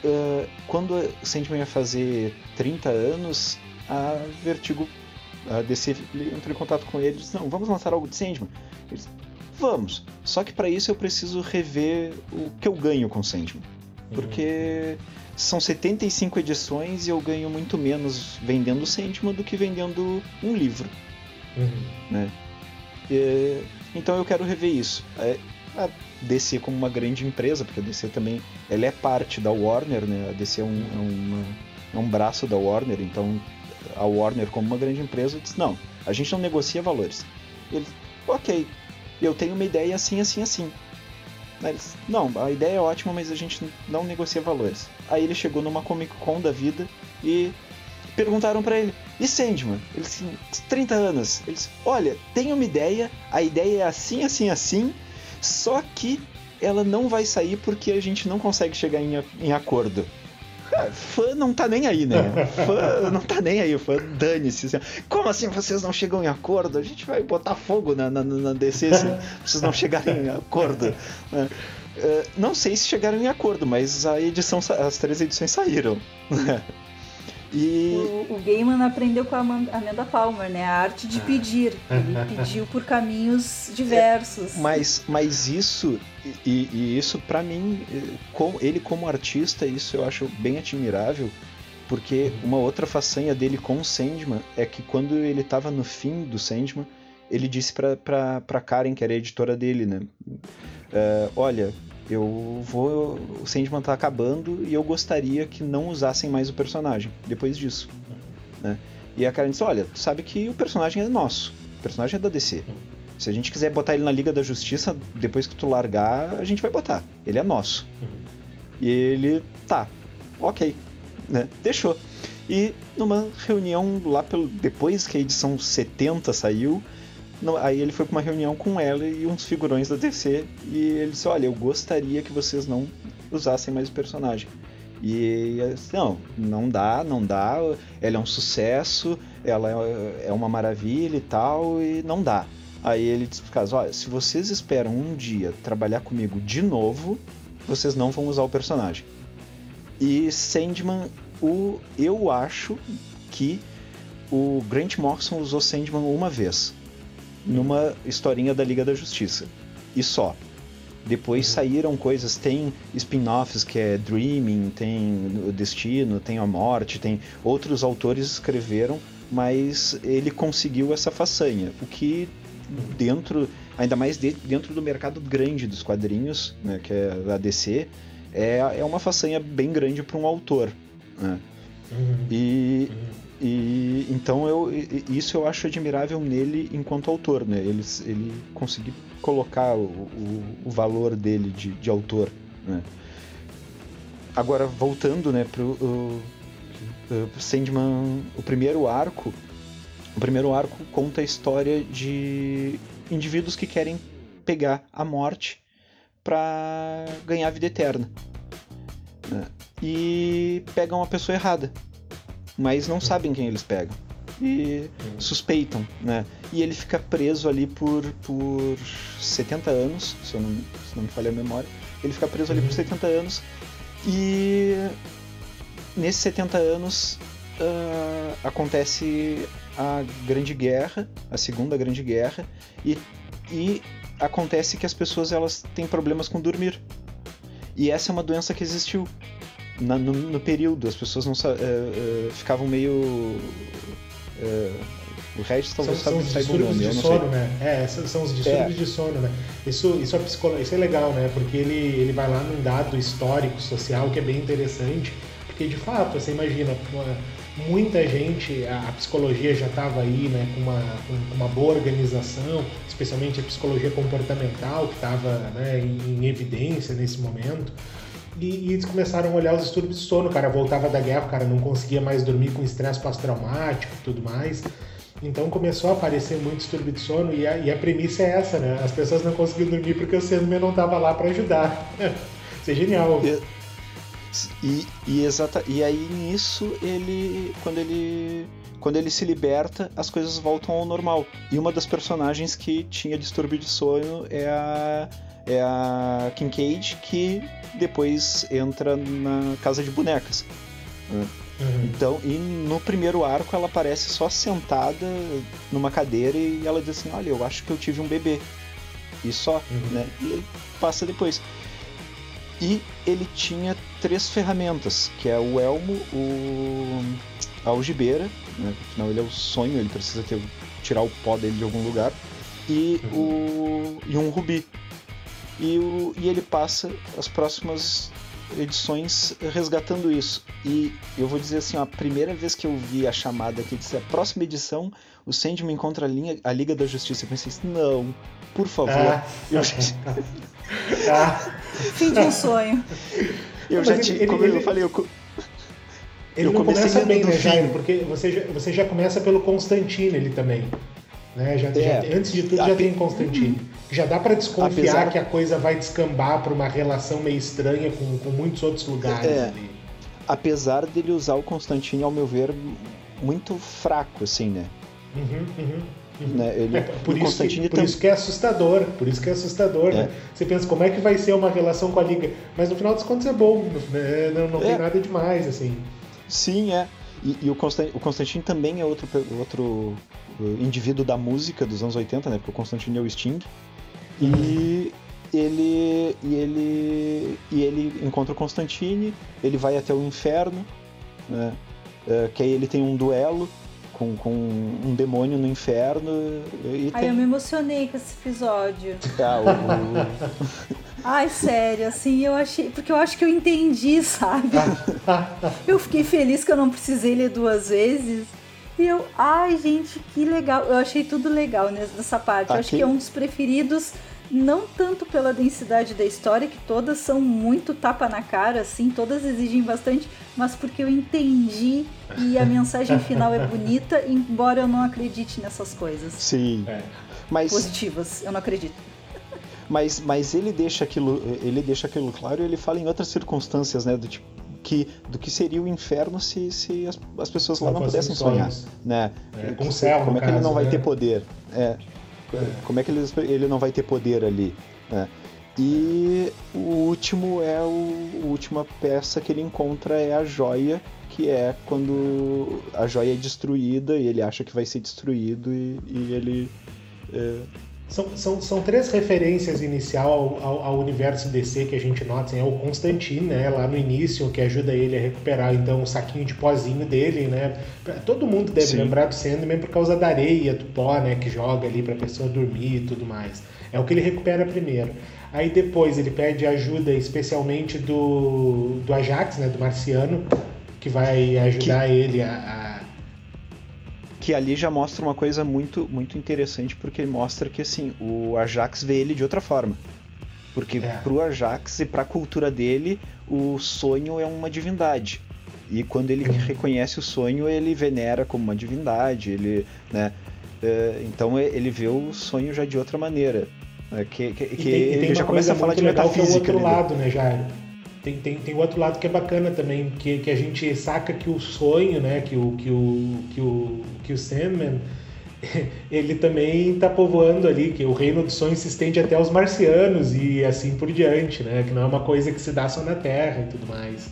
uh, quando Sandman ia fazer 30 anos, a Vertigo, a DC entrou em contato com ele e disse, não, vamos lançar algo de Sandman. Eles, vamos. Só que para isso eu preciso rever o que eu ganho com Sandman. Porque... Uhum são 75 edições e eu ganho muito menos vendendo Sandman do que vendendo um livro. Uhum. Né? E, então eu quero rever isso. É, a DC como uma grande empresa, porque a DC também ela é parte da Warner, né? A DC é um, é, uma, é um braço da Warner, então a Warner como uma grande empresa diz, não, a gente não negocia valores. Ele, ok, eu tenho uma ideia assim, assim, assim. Eles, não, a ideia é ótima, mas a gente não negocia valores. Aí ele chegou numa Comic Con da vida e perguntaram para ele: "E Sandman?" Ele assim, 30 anos. Eles: "Olha, tem uma ideia, a ideia é assim, assim, assim, só que ela não vai sair porque a gente não consegue chegar em, em acordo." É, fã não tá nem aí, né? Fã não tá nem aí, fã dane-se. Assim, Como assim vocês não chegam em acordo? A gente vai botar fogo na, na, na DC se vocês não chegarem em acordo. Uh, não sei se chegaram em acordo, mas a edição, as três edições saíram. E... O, o Gaiman aprendeu com a Amanda Palmer, né? A arte de pedir. Ele pediu por caminhos diversos. É, mas, mas isso, e, e isso para mim, com, ele como artista, isso eu acho bem admirável, porque uma outra façanha dele com o Sandman é que quando ele estava no fim do Sandman, ele disse pra, pra, pra Karen, que era a editora dele, né? Uh, olha, eu vou. O Sandman tá acabando e eu gostaria que não usassem mais o personagem depois disso. Né? E a Karen disse: Olha, tu sabe que o personagem é nosso, o personagem é da DC. Se a gente quiser botar ele na Liga da Justiça, depois que tu largar, a gente vai botar. Ele é nosso. E ele, tá, ok, né? Deixou. E numa reunião lá pelo, depois que a edição 70 saiu, aí ele foi para uma reunião com ela e uns figurões da DC e ele disse: Olha, eu gostaria que vocês não usassem mais o personagem. E disse, não, não dá, não dá. Ela é um sucesso, ela é, é uma maravilha e tal, e não dá. Aí ele disse para olha, se vocês esperam um dia trabalhar comigo de novo, vocês não vão usar o personagem. E Sandman, o, eu acho que o Grant Morrison usou Sandman uma vez numa historinha da Liga da Justiça. E só. Depois uhum. saíram coisas, tem spin-offs que é Dreaming, tem o Destino, tem a Morte, tem outros autores escreveram, mas ele conseguiu essa façanha, o que dentro, ainda mais dentro do mercado grande dos quadrinhos, né, que é a DC, é, é uma façanha bem grande para um autor. Né? Uhum. E uhum. E então eu isso eu acho admirável nele enquanto autor, né? Ele, ele conseguir colocar o, o, o valor dele de, de autor, né? Agora voltando, né, pro o, o Sandman, o primeiro arco, o primeiro arco conta a história de indivíduos que querem pegar a morte para ganhar a vida eterna. Né? E pegam a pessoa errada mas não sabem quem eles pegam e suspeitam, né? E ele fica preso ali por, por 70 anos, se, eu não, se não me falha a memória. Ele fica preso ali por 70 uhum. anos e nesses 70 anos uh, acontece a Grande Guerra, a Segunda Grande Guerra, e, e acontece que as pessoas elas têm problemas com dormir. E essa é uma doença que existiu na, no, no, período. As pessoas não uh, uh, ficavam meio é, o resto talvez são, são os distúrbios de sono, né? É, são os distúrbios é. de sono, né? Isso, isso, é psicolo... isso é legal, né? Porque ele, ele vai lá num dado histórico, social, que é bem interessante. Porque, de fato, você imagina, muita gente, a, a psicologia já estava aí, né? Com uma, com uma boa organização, especialmente a psicologia comportamental, que estava né, em, em evidência nesse momento. E, e, eles começaram a olhar os distúrbios de sono. O cara voltava da guerra, o cara não conseguia mais dormir com estresse pós-traumático e tudo mais. Então começou a aparecer muito distúrbio de sono e a, e a premissa é essa, né? As pessoas não conseguiam dormir porque o Sandman não estava lá para ajudar. Isso é genial. E, e, e, exata, e aí nisso ele quando ele quando ele se liberta as coisas voltam ao normal e uma das personagens que tinha distúrbio de sono é a é a Kincaid que depois entra na casa de bonecas. Né? Uhum. Então, e no primeiro arco ela aparece só sentada numa cadeira e ela diz assim: Olha, eu acho que eu tive um bebê. E só, uhum. né? E passa depois. E ele tinha três ferramentas, que é o elmo, o a algibeira, né? afinal ele é o sonho, ele precisa ter, tirar o pó dele de algum lugar, e, uhum. o, e um rubi. E, o, e ele passa as próximas edições resgatando isso. E eu vou dizer assim, ó, a primeira vez que eu vi a chamada que disse a próxima edição, o Sandman encontra a, linha, a Liga da Justiça. Eu pensei assim, não, por favor. Ah. Eu já... ah. Fim de um sonho. Eu já tinha, como ele, eu falei, eu, ele eu não começa bem, né, Jairo? Porque você já, você já começa pelo Constantino, ele também. Né? Já, é. já, antes de tudo, já tem Constantino. Já dá para desconfiar Apesar... que a coisa vai descambar para uma relação meio estranha com, com muitos outros lugares é. ali. Apesar dele usar o Constantino, ao meu ver, muito fraco, assim, né? Uhum, uhum. Uhum. Né? Ele, é, por, isso que, por isso que é assustador, por isso que é assustador, é. né? Você pensa como é que vai ser uma relação com a liga, mas no final das contas é bom, né? não, não é. tem nada demais assim. Sim, é. E, e o, Constant, o Constantino também é outro, outro indivíduo da música dos anos 80, né? Porque o Constantino é o Sting. E ele e ele e ele encontra o Constantine, ele vai até o inferno, né? É, que aí ele tem um duelo com, com um demônio no inferno. E Ai, tem... eu me emocionei com esse episódio. Ah, o... Ai, sério, assim, eu achei. Porque eu acho que eu entendi, sabe? eu fiquei feliz que eu não precisei ler duas vezes. E eu, ai, gente, que legal. Eu achei tudo legal nessa parte. Eu acho que é um dos preferidos, não tanto pela densidade da história, que todas são muito tapa na cara, assim, todas exigem bastante, mas porque eu entendi e a mensagem final é bonita, embora eu não acredite nessas coisas. Sim. É. Mas... Positivas, eu não acredito. Mas, mas ele deixa aquilo, ele deixa aquilo claro e ele fala em outras circunstâncias, né? Do tipo, que, do que seria o inferno se, se as, as pessoas lá não pudessem sonhar, né? É, com o céu, como é que caso, ele não vai né? ter poder? É, é. Como é que ele, ele não vai ter poder ali? Né? E o último é o a última peça que ele encontra é a joia, que é quando a joia é destruída e ele acha que vai ser destruído e, e ele é, são, são, são três referências inicial ao, ao, ao, universo DC que a gente nota. Assim, é o Constantine, né, lá no início, que ajuda ele a recuperar então o saquinho de pozinho dele, né? Todo mundo deve Sim. lembrar do Sandman por causa da areia, do pó, né, que joga ali para a pessoa dormir e tudo mais. É o que ele recupera primeiro. Aí depois ele pede ajuda especialmente do, do Ajax, né, do Marciano, que vai ajudar que... ele a, a que ali já mostra uma coisa muito, muito interessante, porque mostra que assim, o Ajax vê ele de outra forma. Porque é. pro Ajax e pra cultura dele, o sonho é uma divindade. E quando ele uhum. reconhece o sonho, ele venera como uma divindade, ele, né? É, então ele vê o sonho já de outra maneira. Né? Que, que, que tem, ele já começa a falar de metafísica. Que é o outro lado, né, Jair? Tem, tem, tem outro lado que é bacana também, que, que a gente saca que o sonho, né, que o, que o, que o, que o Sandman, ele também está povoando ali, que o reino do sonho se estende até os marcianos e assim por diante, né, que não é uma coisa que se dá só na Terra e tudo mais.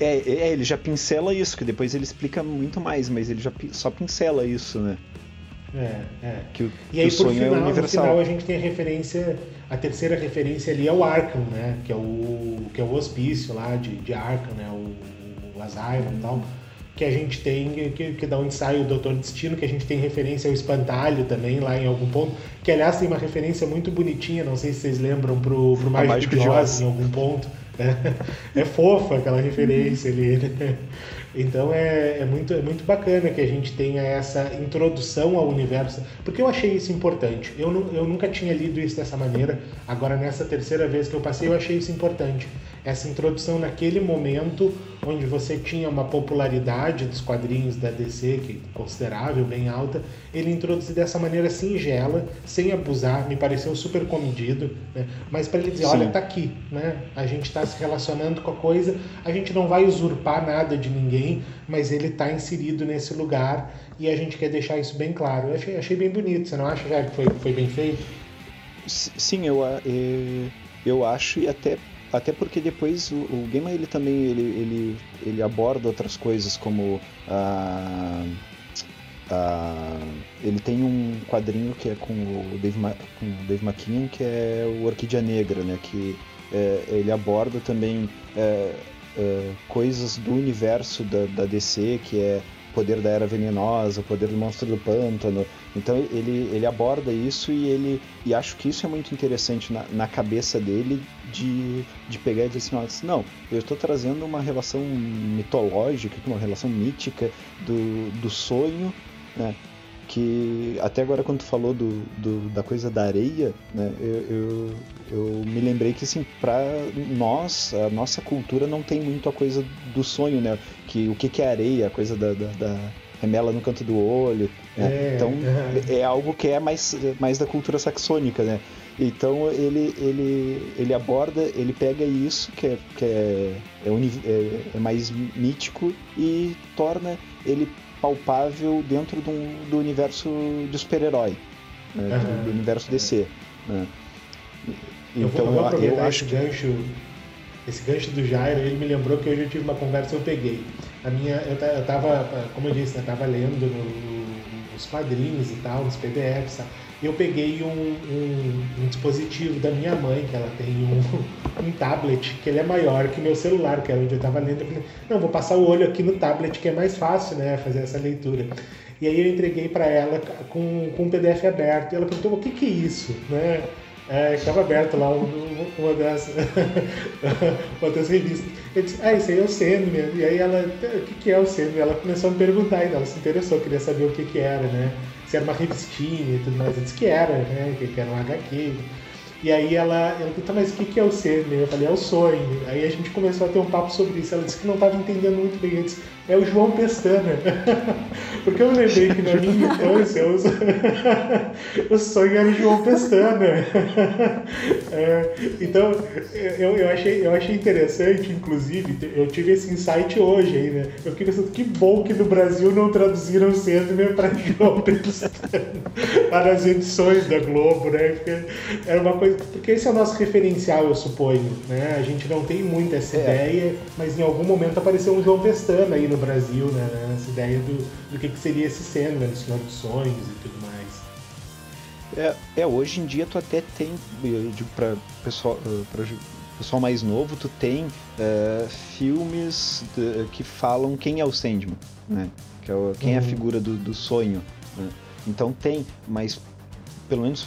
É, é, ele já pincela isso, que depois ele explica muito mais, mas ele já só pincela isso, né? É, é. Que o, e aí, por é final, é universal. no final, a gente tem a referência, a terceira referência ali é o Arkham, né? Que é o, que é o hospício lá de, de Arkham, né? O, o Asylum e tal. Que a gente tem, que, que da onde sai o Doutor Destino, que a gente tem referência ao Espantalho também, lá em algum ponto. Que, aliás, tem uma referência muito bonitinha, não sei se vocês lembram, pro, pro Mágico, Mágico de Oz, em algum ponto. É, é fofa aquela referência ali. Né? Então é, é, muito, é muito bacana que a gente tenha essa introdução ao universo, porque eu achei isso importante. Eu, eu nunca tinha lido isso dessa maneira, agora nessa terceira vez que eu passei, eu achei isso importante essa introdução naquele momento onde você tinha uma popularidade dos quadrinhos da DC, que considerável, bem alta, ele introduzir dessa maneira singela, sem abusar, me pareceu super comedido, né? mas para ele dizer, Sim. olha, tá aqui, né? a gente está se relacionando com a coisa, a gente não vai usurpar nada de ninguém, mas ele está inserido nesse lugar e a gente quer deixar isso bem claro. Eu achei, achei bem bonito, você não acha, já que foi, foi bem feito? Sim, eu, eu, eu acho e até até porque depois o, o Gaiman ele também ele, ele, ele aborda outras coisas como a, a, ele tem um quadrinho que é com o Dave, com o Dave McKean que é o Orquídea Negra, né? Que é, ele aborda também é, é, coisas do universo da, da DC que é poder da era venenosa, o poder do monstro do pântano. Então ele, ele aborda isso e ele e acho que isso é muito interessante na, na cabeça dele de, de pegar e dizer assim, não, eu estou trazendo uma relação mitológica, uma relação mítica do, do sonho, né? que até agora quando tu falou do, do, da coisa da areia, né, eu, eu, eu me lembrei que assim, para nós, a nossa cultura não tem muito a coisa do sonho, né? Que o que, que é areia, a coisa da, da, da remela no canto do olho. Né? É, então é. é algo que é mais, mais da cultura saxônica, né? Então ele, ele, ele aborda, ele pega isso que é, que é, é, é, é mais mítico e torna ele palpável dentro do, do universo de super-herói, né? uhum. do, universo DC. Né? Então, eu vou, eu, eu acho esse gancho, esse gancho do Jairo, ele me lembrou que hoje eu tive uma conversa, eu peguei. A minha, eu, eu tava, como eu disse, eu tava lendo no, nos quadrinhos e tal, nos PDFs, tá? Eu peguei um, um, um, dispositivo da minha mãe, que ela tem um, um tablet, que ele é maior que meu celular, que era onde eu estava lendo. Eu falei, não, vou passar o olho aqui no tablet, que é mais fácil, né, fazer essa leitura. E aí eu entreguei para ela com, com um PDF aberto. E ela perguntou, o que, que é isso? Né? É, estava aberto lá uma das, uma das revistas. Eu disse, ah, isso aí é o Sandman. E aí ela, o que, que é o Sandman? Ela começou a me perguntar, e ela se interessou, queria saber o que, que era, né? Se era uma revistinha e tudo mais. Eu disse que era, né? Que, que era um HQ. E aí ela, ela perguntou, mas o que, que é o Sandman? Eu falei, é o sonho. Aí a gente começou a ter um papo sobre isso. Ela disse que não estava entendendo muito bem. Eu disse, é o João Pestana. Porque eu lembrei que na minha infância o, o sonho era o João Pestana. É, então eu, eu, achei, eu achei interessante, inclusive, eu tive esse insight hoje aí, né? Eu fiquei pensando que bom que no Brasil não traduziram o Sandman para João Pestana para as edições da Globo, né? Porque era uma coisa. Porque esse é o nosso referencial, eu suponho. Né? A gente não tem muito essa é. ideia, mas em algum momento apareceu um João Pestana aí no Brasil, né? Essa ideia do, do que, que seria esse Sandman, do Senhor dos Sonhos e tudo mais. É, é, hoje em dia tu até tem, eu digo pra pessoal, pra pessoal mais novo, tu tem uh, filmes de, que falam quem é o Sandman, né? Que é o, quem uhum. é a uhum. figura do, do sonho. Né? Então tem, mas pelo menos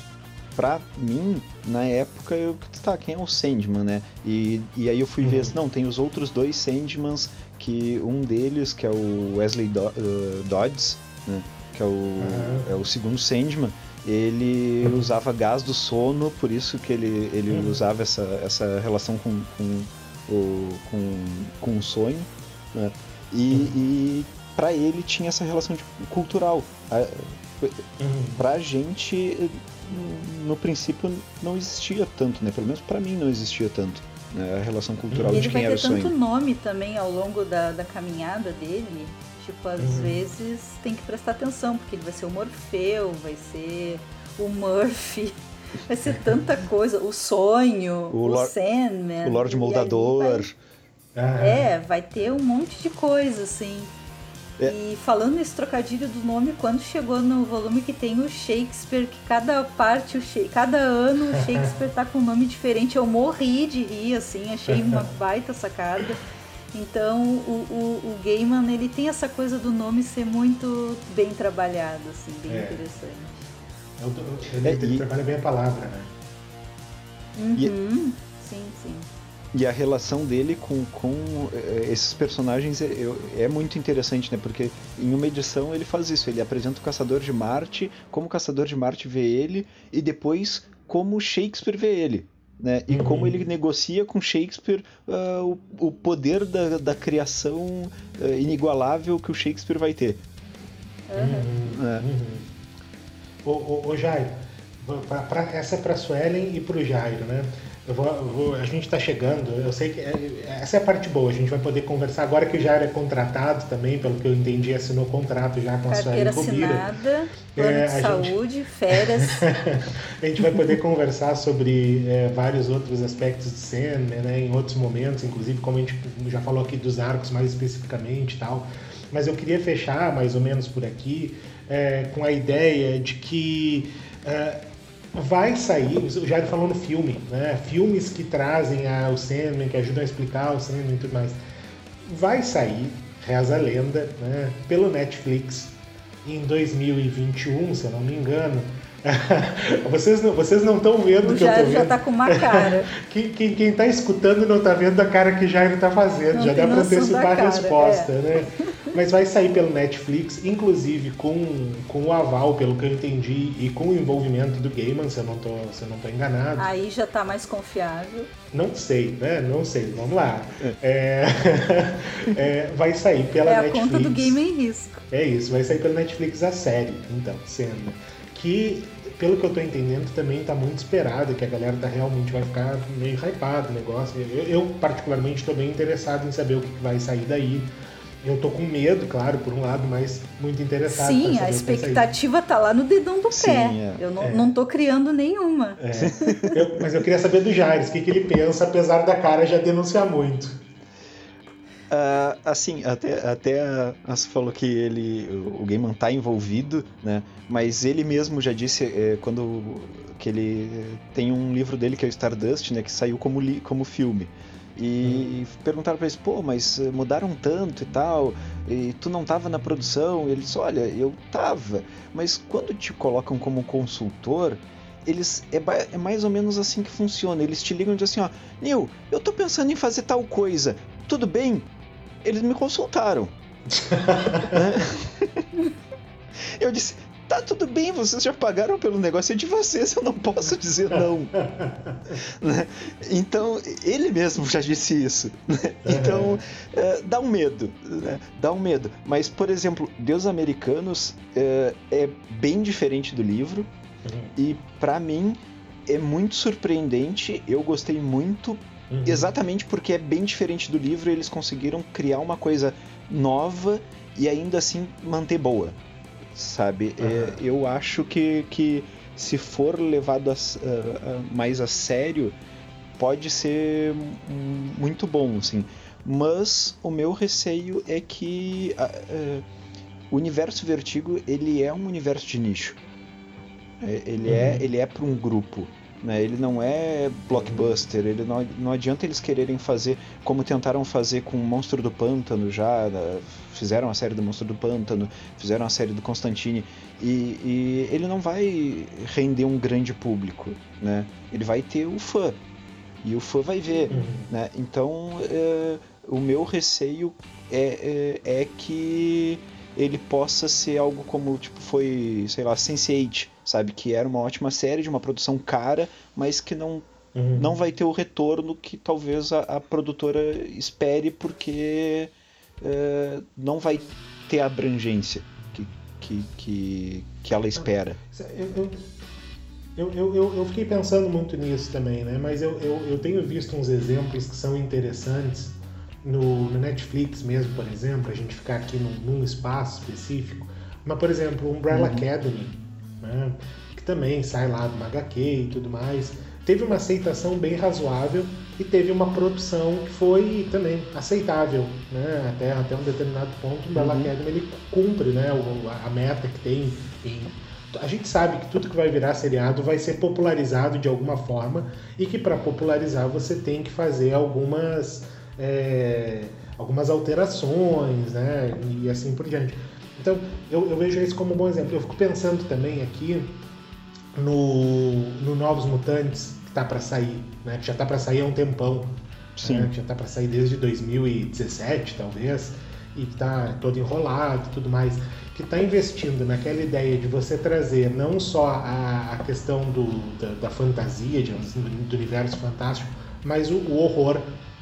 pra mim, na época, eu, tá, quem é o Sandman, né? E, e aí eu fui uhum. ver, não, tem os outros dois Sandmans que um deles, que é o Wesley Do uh, Dodds, né, que é o, uhum. é o segundo Sandman, ele usava gás do sono, por isso que ele, ele uhum. usava essa, essa relação com, com, o, com, com o sonho. Né? E, uhum. e para ele tinha essa relação de, cultural. A, uhum. Pra gente, no princípio, não existia tanto, né? Pelo menos para mim não existia tanto. Né, a relação cultural e de quem era o sonho. Ele vai ter tanto nome também ao longo da, da caminhada dele. Tipo, às uhum. vezes tem que prestar atenção, porque ele vai ser o Morfeu, vai ser o Murphy, vai ser tanta coisa. O Sonho, o, o Lord, Sandman. O Lorde Moldador. Vai, é, vai ter um monte de coisa, assim. É. E falando nesse trocadilho do nome, quando chegou no volume que tem o Shakespeare, que cada parte, o cada ano o Shakespeare tá com um nome diferente, eu morri de rir, assim, achei uma baita sacada. Então o, o, o Gaiman, ele tem essa coisa do nome ser muito bem trabalhado, assim, bem é. interessante. Ele, ele é, trabalha bem a palavra, né? Uhum. E... Sim, sim. E a relação dele com, com eh, esses personagens é, é, muito interessante, né? Porque em uma edição ele faz isso, ele apresenta o Caçador de Marte, como o Caçador de Marte vê ele, e depois como Shakespeare vê ele. Né? E uhum. como ele negocia com Shakespeare uh, o, o, poder da, da criação uh, inigualável que o Shakespeare vai ter. Uhum. É. Uhum. Ô, ô, ô Jairo, pra, pra, essa é para Suelen e para o Jairo, né? Eu vou, eu vou, a gente está chegando, eu sei que é, essa é a parte boa, a gente vai poder conversar agora que o Jair é contratado também, pelo que eu entendi, assinou contrato já com a Carteira sua assinada, plano é, de saúde, gente... férias. a gente vai poder conversar sobre é, vários outros aspectos de cena, né, em outros momentos, inclusive como a gente já falou aqui dos arcos mais especificamente e tal. Mas eu queria fechar mais ou menos por aqui é, com a ideia de que é, vai sair, o Jair falou no filme, né? Filmes que trazem a, o Sandman, que ajudam a explicar o Sandman e tudo mais. Vai sair, reza a lenda, né? Pelo Netflix em 2021, se eu não me engano. vocês não vocês não estão vendo o que Jair eu tô vendo. já tá com uma cara. quem, quem, quem tá escutando não tá vendo a cara que o Jair tá fazendo. Não já dá para antecipar a resposta, é. né? Mas vai sair pelo Netflix, inclusive com, com o aval, pelo que eu entendi, e com o envolvimento do Gaiman, se eu não tô, se eu não tô enganado. Aí já tá mais confiável. Não sei, né? Não sei. Vamos lá. É, é, vai sair pela é a Netflix. conta do Game em risco. É isso, vai sair pela Netflix a série, então, sendo. Que, pelo que eu tô entendendo, também tá muito esperado, que a galera tá realmente vai ficar meio hypado o negócio. Eu, eu particularmente, estou bem interessado em saber o que vai sair daí. Eu tô com medo, claro, por um lado, mas muito interessado. Sim, a expectativa tá lá no dedão do Sim, pé. É. Eu não, é. não tô criando nenhuma. É. Eu, mas eu queria saber do Jaires, o que, que ele pensa, apesar da cara já denunciar muito. Uh, assim, até, até a, você falou que ele, o, o Gaiman tá envolvido, né? Mas ele mesmo já disse é, quando que ele tem um livro dele que é o Stardust, né? Que saiu como, li, como filme. E hum. perguntaram para ele, pô, mas eh, mudaram tanto e tal, e tu não tava na produção? E ele disse, olha, eu tava, mas quando te colocam como consultor, eles é, é, mais ou menos assim que funciona. Eles te ligam e dizem assim, ó, Neil, eu tô pensando em fazer tal coisa, tudo bem? Eles me consultaram. eu disse, tá tudo bem, vocês já pagaram pelo negócio, é de vocês, eu não posso dizer não. né? Então, ele mesmo já disse isso. Né? Então, é, dá um medo, né? dá um medo. Mas, por exemplo, Deus Americanos é, é bem diferente do livro uhum. e, para mim, é muito surpreendente, eu gostei muito Uhum. Exatamente porque é bem diferente do livro, eles conseguiram criar uma coisa nova e ainda assim manter boa sabe? Uhum. É, eu acho que, que se for levado a, a, mais a sério, pode ser muito bom, assim. Mas o meu receio é que o universo Vertigo ele é um universo de nicho. É, ele, é, uhum. é, ele é para um grupo. Né? Ele não é blockbuster, ele não, não adianta eles quererem fazer como tentaram fazer com o Monstro do Pântano já, né? fizeram a série do Monstro do Pântano, fizeram a série do Constantine, e, e, ele não vai render um grande público, né? Ele vai ter o fã, e o fã vai ver, uhum. né? Então, é, o meu receio é, é, é que ele possa ser algo como tipo foi, sei lá, Sense8, sabe, que era uma ótima série de uma produção cara, mas que não uhum. não vai ter o retorno que talvez a, a produtora espere porque é, não vai ter a abrangência que, que, que, que ela espera. Eu, eu, Eu, eu, eu, eu, fiquei pensando muito nisso também, né? Mas eu, eu, eu tenho visto uns exemplos que são interessantes no, no Netflix mesmo, por exemplo, a gente ficar aqui num, num espaço específico. Mas, por exemplo, Umbrella uhum. Academy, né? que também sai lá do HQ e tudo mais, teve uma aceitação bem razoável e teve uma produção que foi também aceitável, né? Até, até um determinado ponto, o Umbrella uhum. Academy ele cumpre né? a meta que tem em a gente sabe que tudo que vai virar seriado vai ser popularizado de alguma forma e que para popularizar você tem que fazer algumas é, algumas alterações, né? E assim por diante. Então eu, eu, vejo isso como um bom exemplo. Eu fico pensando também aqui no, no Novos Mutantes que está para sair, né? Que já está para sair há um tempão. Sim. Né? Que já está para sair desde 2017, talvez, e que está todo enrolado e tudo mais que está investindo naquela ideia de você trazer não só a, a questão do, da, da fantasia, assim, do, do, universo fantástico, mas o, o, horror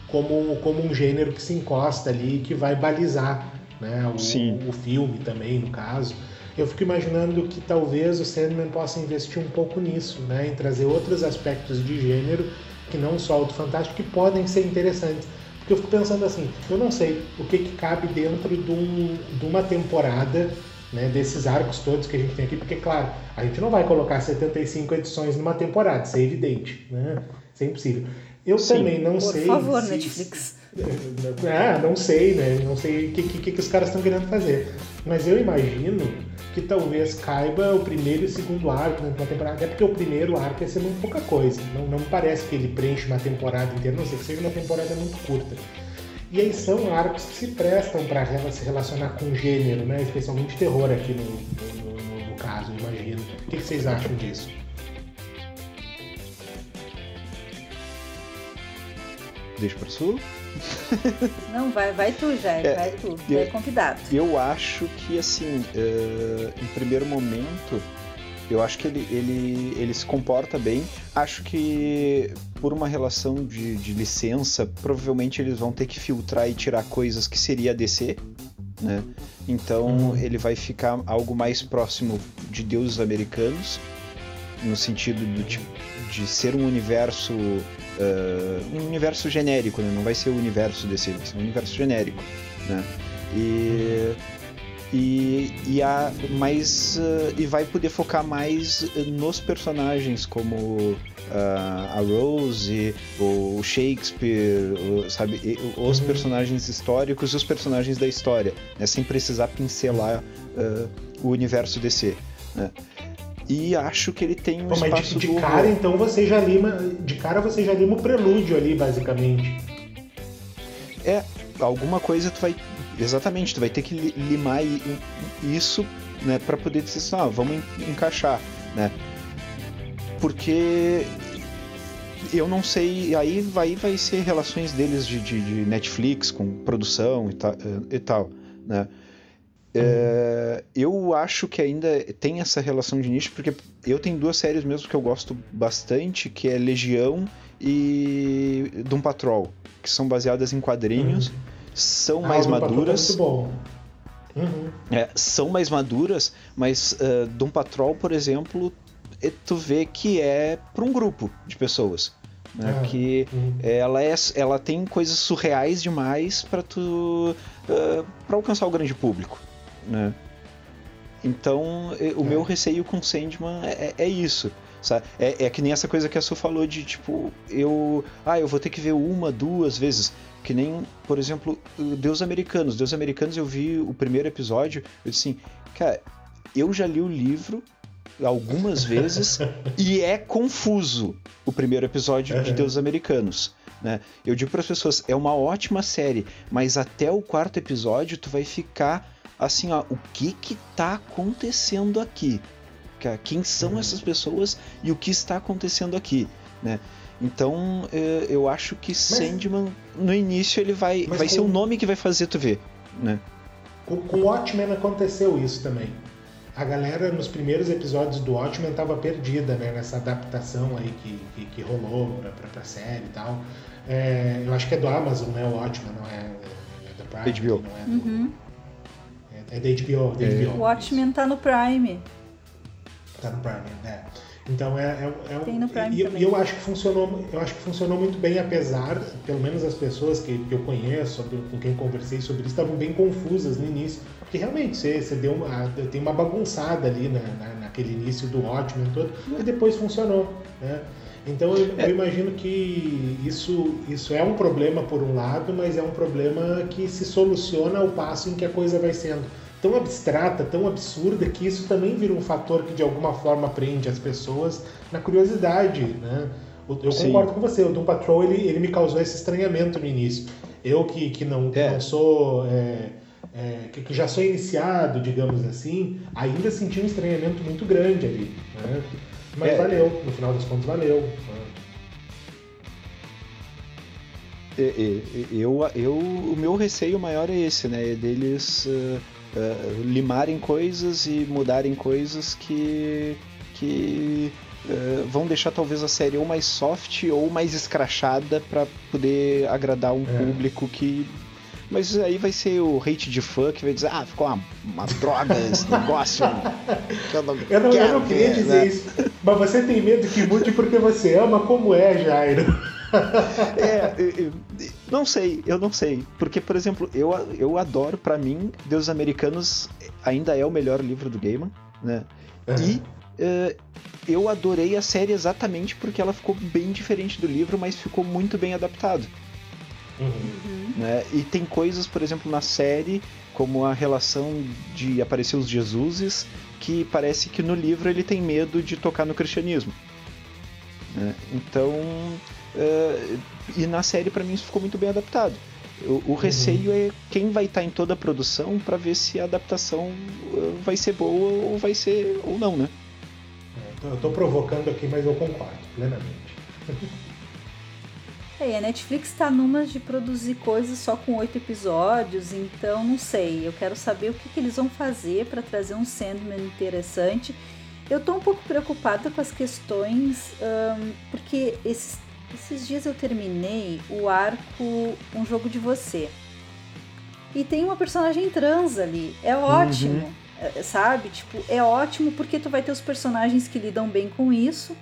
como, como um gênero que se encosta ali e que vai balizar né, o, o, filme também, no caso. Eu fico imaginando que talvez o Sandman possa investir um pouco nisso, né, em trazer outros aspectos de gênero que não só o do fantástico, que podem ser interessantes. Porque eu fico pensando assim, eu não sei o que, que cabe dentro de, um, de uma temporada né, desses arcos todos que a gente tem aqui, porque, claro, a gente não vai colocar 75 edições numa temporada, isso é evidente, né? Isso é impossível. Eu Sim, também não por sei. Por favor, se... Netflix. Ah, não sei, né? Não sei o que, que, que os caras estão querendo fazer. Mas eu imagino que talvez caiba o primeiro e o segundo arco na temporada, até porque o primeiro arco ser muito pouca coisa. Não, não parece que ele preenche uma temporada inteira, não sei que seja uma temporada muito curta. E aí são arcos que se prestam para se relacionar com gênero, né? especialmente terror aqui no, no, no caso, imagino. O que, que vocês acham disso? Deixa para sul? Não, vai, vai tu, já, é, vai tu, eu, é convidado. Eu acho que, assim, uh, em primeiro momento, eu acho que ele, ele, ele se comporta bem. Acho que por uma relação de, de licença, provavelmente eles vão ter que filtrar e tirar coisas que seria DC, né? Então uhum. ele vai ficar algo mais próximo de deuses americanos, no sentido de, de ser um universo uh, um universo genérico, né? não vai ser o universo desse, vai ser um universo genérico, né? E e, e, a, mais, uh, e vai poder focar mais nos personagens como uh, a Rose, o Shakespeare, o, sabe, os uhum. personagens históricos e os personagens da história, né? sem precisar pincelar uh, o universo DC. Né? E acho que ele tem um Pô, espaço mas de, de cara, então você já lima, de cara você já lima o prelúdio ali, basicamente. É, alguma coisa tu vai exatamente, tu vai ter que limar isso, né, para poder dizer assim, ah, vamos encaixar, né? Porque eu não sei, aí vai, vai ser relações deles de, de, de Netflix com produção e, ta, e tal, né? É, eu acho que ainda tem essa relação de nicho, porque eu tenho duas séries mesmo que eu gosto bastante, que é Legião e Doom Patrol, que são baseadas em quadrinhos, uhum. são ah, mais maduras. É muito bom. Uhum. É, são mais maduras, mas uh, Doom Patrol, por exemplo, tu vê que é para um grupo de pessoas. Né? Ah, que uhum. ela, é, ela tem coisas surreais demais para tu uh, para alcançar o grande público né? Então, o meu é. receio com Sandman é, é isso. Sabe? É, é, que nem essa coisa que a Su falou de tipo, eu. Ah, eu vou ter que ver uma, duas vezes. Que nem, por exemplo, Deus Americanos. Deus Americanos eu vi o primeiro episódio, eu disse assim, cara, eu já li o livro algumas vezes e é confuso o primeiro episódio de Deus Americanos. Né? Eu digo para as pessoas, é uma ótima série, mas até o quarto episódio tu vai ficar assim, ó, o que que tá acontecendo aqui? Quem são uhum. essas pessoas e o que está acontecendo aqui, né? Então, é, eu acho que mas, Sandman, no início, ele vai, vai com, ser o nome que vai fazer tu ver, né? Com, com Watchmen aconteceu isso também. A galera, nos primeiros episódios do Watchmen, estava perdida, né? Nessa adaptação aí que, que, que rolou pra, pra, pra, série e tal. É, eu acho que é do Amazon, né? O Watchmen, não é, é da Prime. HBO. Não é do, uhum. É da HBO. Da HBO o Watchmen tá no Prime. Tá no Prime, né? Então é, é, é Tem no Prime e, também. e eu acho que funcionou, eu acho que funcionou muito bem, apesar, pelo menos as pessoas que, que eu conheço, com quem conversei sobre isso, estavam bem confusas no início. Porque realmente você, você deu uma, tem uma bagunçada ali na, na, naquele início do Watchmen todo, e depois funcionou. Né? Então eu, é. eu, imagino que isso, isso é um problema por um lado, mas é um problema que se soluciona ao passo em que a coisa vai sendo tão abstrata, tão absurda, que isso também vira um fator que de alguma forma prende as pessoas na curiosidade, né? Eu concordo com você, o Doom Patrol ele, ele me causou esse estranhamento no início. Eu que, que, não, que é. não sou. É, é, que, que, já sou iniciado, digamos assim, ainda senti um estranhamento muito grande ali. Né? Mas é. valeu, no final das contas valeu. Né? Eu, eu, o meu receio maior é esse, né? É deles uh, uh, limarem coisas e mudarem coisas que, que uh, vão deixar talvez a série ou mais soft ou mais escrachada para poder agradar um é. público que mas aí vai ser o hate de fã que vai dizer, ah, ficou uma, uma droga esse negócio. Que eu, não eu, não, eu não queria ver, dizer né? isso. Mas você tem medo que mude porque você ama como é, Jairo. é, não sei, eu não sei. Porque, por exemplo, eu, eu adoro, para mim, Deus Americanos ainda é o melhor livro do Gaiman, né? E uh, eu adorei a série exatamente porque ela ficou bem diferente do livro, mas ficou muito bem adaptado. Uhum. Né? E tem coisas, por exemplo, na série, como a relação de aparecer os Jesuses, que parece que no livro ele tem medo de tocar no cristianismo. Né? Então, uh, e na série para mim isso ficou muito bem adaptado. O, o receio uhum. é quem vai estar tá em toda a produção para ver se a adaptação uh, vai ser boa ou vai ser ou não, né? É, eu tô provocando aqui, mas eu concordo plenamente. É, a Netflix está numa de produzir coisas só com oito episódios, então não sei. Eu quero saber o que, que eles vão fazer para trazer um Sandman interessante. Eu tô um pouco preocupada com as questões, um, porque esses, esses dias eu terminei o arco Um Jogo de Você. E tem uma personagem trans ali. É ótimo, uhum. Sabe? Tipo, é ótimo porque tu vai ter os personagens que lidam bem com isso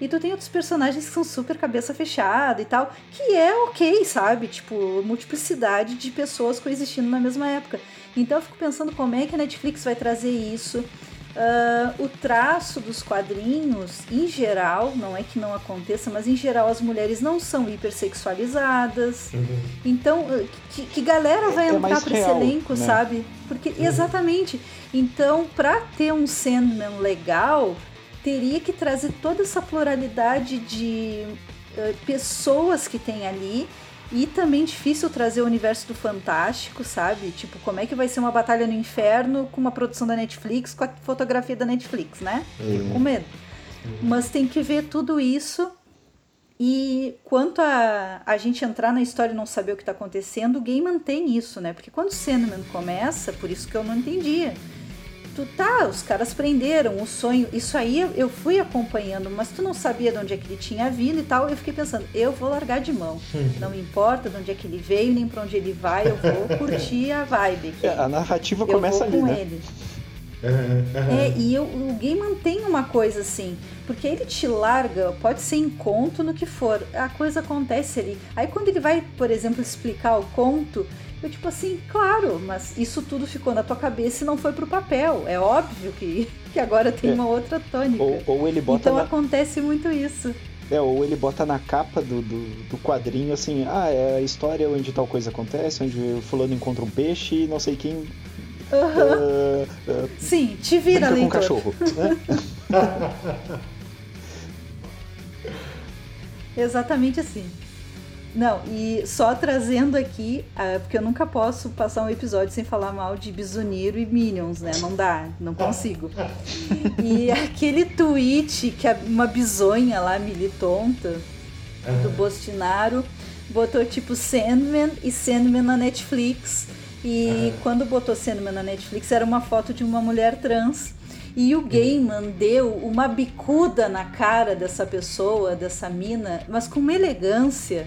e tu tem outros personagens que são super cabeça fechada e tal, que é ok, sabe? Tipo, multiplicidade de pessoas coexistindo na mesma época. Então eu fico pensando como é que a Netflix vai trazer isso. Uh, o traço dos quadrinhos, em geral, não é que não aconteça, mas em geral as mulheres não são hipersexualizadas. Uhum. Então, ah, que, que galera vai é, entrar para esse elenco, né? sabe? Porque, uhum. exatamente. Então, para ter um Sandman legal, teria que trazer toda essa pluralidade de uh, pessoas que tem ali. E também difícil trazer o universo do fantástico, sabe? Tipo, como é que vai ser uma batalha no inferno com uma produção da Netflix, com a fotografia da Netflix, né? Uhum. com medo. Uhum. Mas tem que ver tudo isso. E quanto a a gente entrar na história e não saber o que está acontecendo, o game mantém isso, né? Porque quando o Sandman começa, por isso que eu não entendia tu tá, os caras prenderam o sonho. Isso aí eu fui acompanhando, mas tu não sabia de onde é que ele tinha vindo e tal. Eu fiquei pensando, eu vou largar de mão. Não importa de onde é que ele veio, nem para onde ele vai, eu vou curtir a vibe. É, a narrativa eu começa ali, né? Ele. É, e eu, o game mantém uma coisa assim, porque ele te larga, pode ser em conto no que for, a coisa acontece ali. Aí quando ele vai, por exemplo, explicar o conto, eu, tipo assim, claro, mas isso tudo ficou na tua cabeça e não foi pro papel. É óbvio que, que agora tem é. uma outra tônica. Ou, ou ele bota então na... acontece muito isso. É, ou ele bota na capa do, do, do, quadrinho assim, ah, é a história onde tal coisa acontece, onde o fulano encontra um peixe e não sei quem. Uhum. Uh, uh, Sim, te vira, leitor. com um cachorro. Né? Exatamente assim. Não, e só trazendo aqui, uh, porque eu nunca posso passar um episódio sem falar mal de Bisoniro e Minions, né? Não dá, não consigo. e aquele tweet que uma bisonha lá, militonta, do Bostinaro, botou tipo Sandman e Sandman na Netflix. E quando botou Sandman na Netflix, era uma foto de uma mulher trans. E o Gaiman deu uma bicuda na cara dessa pessoa, dessa mina, mas com uma elegância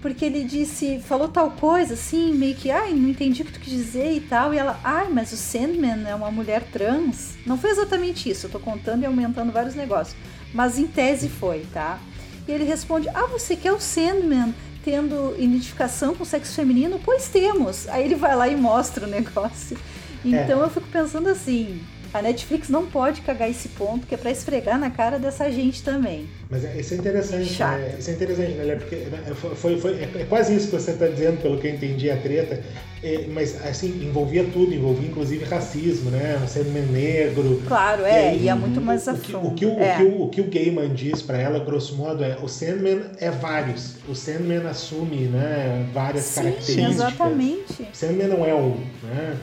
porque ele disse, falou tal coisa, assim, meio que, ai, não entendi o que tu quis dizer e tal. E ela, ai, mas o Sandman é uma mulher trans. Não foi exatamente isso, eu tô contando e aumentando vários negócios. mas em tese foi, tá? E ele responde: Ah, você quer o Sandman tendo identificação com o sexo feminino? Pois temos. Aí ele vai lá e mostra o negócio. É. Então é. eu fico pensando assim, a Netflix não pode cagar esse ponto, que é para esfregar na cara dessa gente também. Mas é, isso é interessante, né? Isso é interessante, né? Porque né, foi, foi, é, é quase isso que você está dizendo, pelo que eu entendi a treta. É, mas, assim, envolvia tudo, envolvia inclusive racismo, né? Um ser negro. Claro, é, e, aí, é muito mais a fundo. O que o, é. o, que o, o que o Gaiman diz para ela, grosso modo, é o Sandman é vários. O Sandman assume né, várias Sim, características. exatamente. O Sandman não é um, né?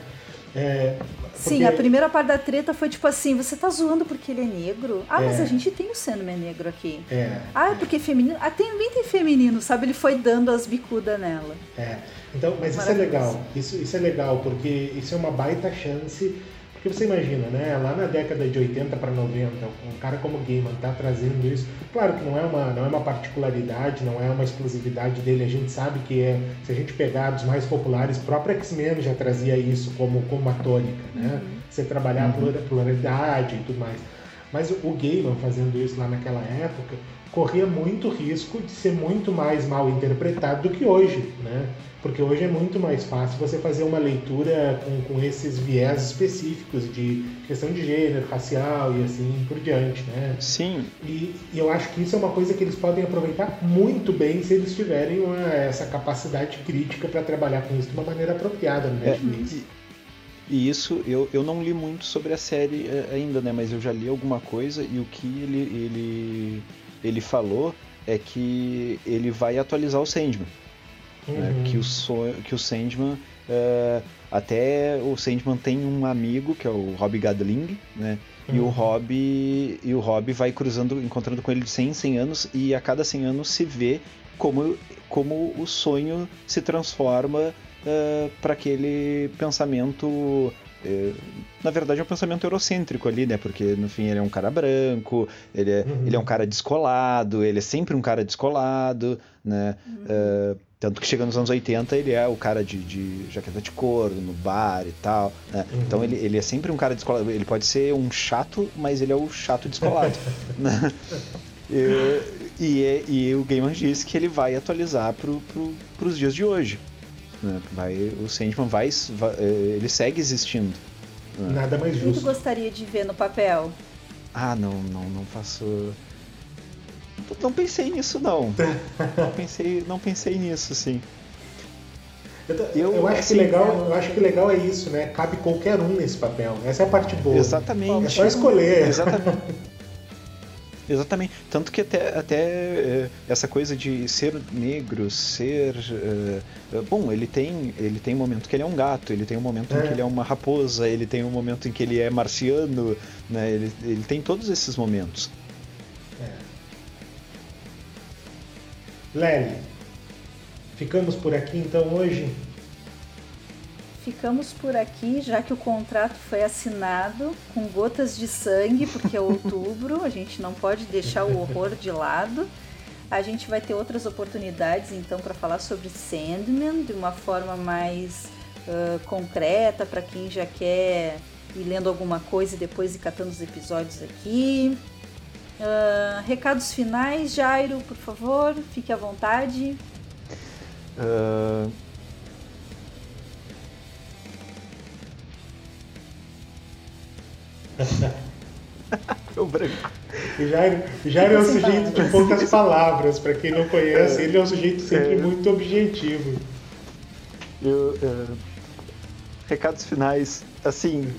É, Sim, a primeira parte da treta foi tipo assim, você tá zoando porque ele é negro? Ah, é. mas a gente tem o Sandman negro aqui. É. Ah, é porque feminino? Ah, também tem feminino, sabe? Ele foi dando as bicudas nela. É. Então, mas isso é legal. Isso, isso é legal, porque isso é uma baita chance porque você imagina, né? Lá na década de 80 para 90, um cara como Gaiman tá trazendo isso. Claro que não é uma, não é uma particularidade, não é uma exclusividade dele. A gente sabe que é, se a gente pegar dos mais populares, próprio X-Men já trazia isso como, como uma tônica, né? Uhum. Você trabalhar uhum. a pluralidade e tudo mais. Mas o Gaiman fazendo isso lá naquela época corria muito risco de ser muito mais mal interpretado do que hoje, né? Porque hoje é muito mais fácil você fazer uma leitura com, com esses viés específicos de questão de gênero, racial e assim por diante, né? Sim. E, e eu acho que isso é uma coisa que eles podem aproveitar muito bem se eles tiverem uma, essa capacidade crítica para trabalhar com isso de uma maneira apropriada no Netflix. É, e, isso, eu, eu não li muito sobre a série eh, ainda, né? Mas eu já li alguma coisa e o que ele, ele ele falou é que ele vai atualizar o Sandman. Né? Uhum. Né? Que, o so, que o Sandman. Uh, até o Sandman tem um amigo que é o Rob Gadling, né? Uhum. E o uhum. Rob e o Rob vai cruzando, encontrando com ele de 100 em 100 anos e a cada 100 anos se vê como, como o sonho se transforma uh, para aquele pensamento é, na verdade é um pensamento eurocêntrico ali, né? Porque no fim ele é um cara branco, ele é, uhum. ele é um cara descolado, ele é sempre um cara descolado, né? Uhum. Uh, tanto que chega nos anos 80 ele é o cara de, de jaqueta de couro, no bar e tal. Né? Uhum. Então ele, ele é sempre um cara descolado. Ele pode ser um chato, mas ele é o chato descolado. né? e, e, e, o Gaiman diz que ele vai atualizar para pro, os dias de hoje. Né? Vai, o Sandman vai, vai, é, ele segue existindo. Né? Nada mais justo. O que tu gostaria de ver no papel? Ah, não, não, não faço. Não pensei nisso não. não pensei, não pensei nisso, sim. Eu, eu, eu acho assim, que legal, é... eu acho que legal é isso, né? Cabe qualquer um nesse papel. Essa é a parte boa. Exatamente. É só escolher. Exatamente. Exatamente. Tanto que até, até é, essa coisa de ser negro, ser. Uh, bom, ele tem, ele tem um momento que ele é um gato, ele tem um momento é. em que ele é uma raposa, ele tem um momento em que ele é marciano, né? Ele, ele tem todos esses momentos. É. Lely, ficamos por aqui então hoje? Ficamos por aqui, já que o contrato foi assinado com gotas de sangue, porque é outubro, a gente não pode deixar o horror de lado. A gente vai ter outras oportunidades então para falar sobre Sandman de uma forma mais uh, concreta para quem já quer ir lendo alguma coisa e depois ir catando os episódios aqui. Uh, recados finais, Jairo, por favor, fique à vontade. Uh, o branco. O Jairo, é um sujeito de poucas palavras, para quem não conhece, é, ele é um sujeito sempre é, muito objetivo. Eu, é, recados finais, assim,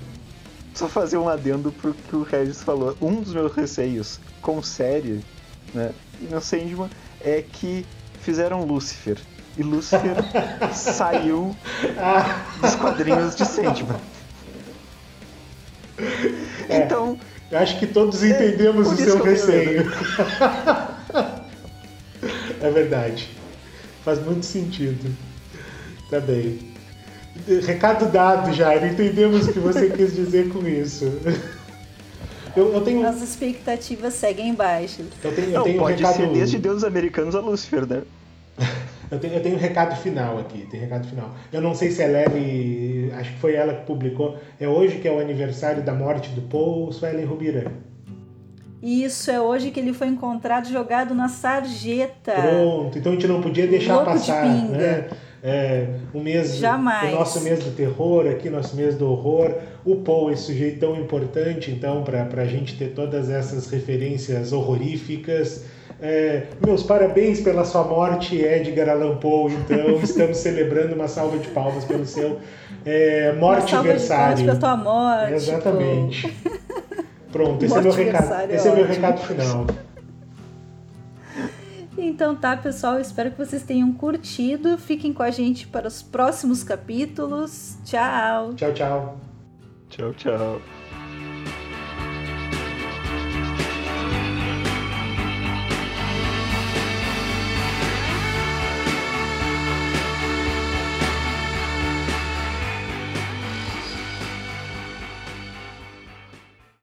só fazer um adendo pro que o Regis falou. Um dos meus receios com série, né, e no Sandman, é que fizeram Lúcifer. E Lúcifer saiu dos quadrinhos de Sandman. É, então. Acho que todos entendemos é, o seu receio. é verdade. Faz muito sentido. Tá bem. Recado dado, Jairo. Entendemos o que você quis dizer com isso. Eu, eu tenho... As expectativas seguem baixas. Eu tenho, eu Não, tenho pode um recado... ser desde Deus Americanos a Lúcifer, né? Eu tenho, eu tenho um recado final aqui, tem recado final. Eu não sei se é Ellen, acho que foi ela que publicou. É hoje que é o aniversário da morte do Paul Ellen Rubiran? Isso é hoje que ele foi encontrado jogado na sarjeta. Pronto, então a gente não podia deixar Louco passar, de né? É, o mês, Jamais. o nosso mês do terror aqui, nosso mês do horror. O Paul, esse sujeito tão importante, então, para a gente ter todas essas referências horroríficas. É, meus parabéns pela sua morte, Edgar Allan Poe. Então, estamos celebrando uma salva de palmas pelo seu é, morte aniversário. Pela tua morte. Exatamente. Pronto, esse, é meu, recado, esse é meu recado final. Então tá, pessoal, espero que vocês tenham curtido. Fiquem com a gente para os próximos capítulos. Tchau. Tchau, tchau. Tchau, tchau.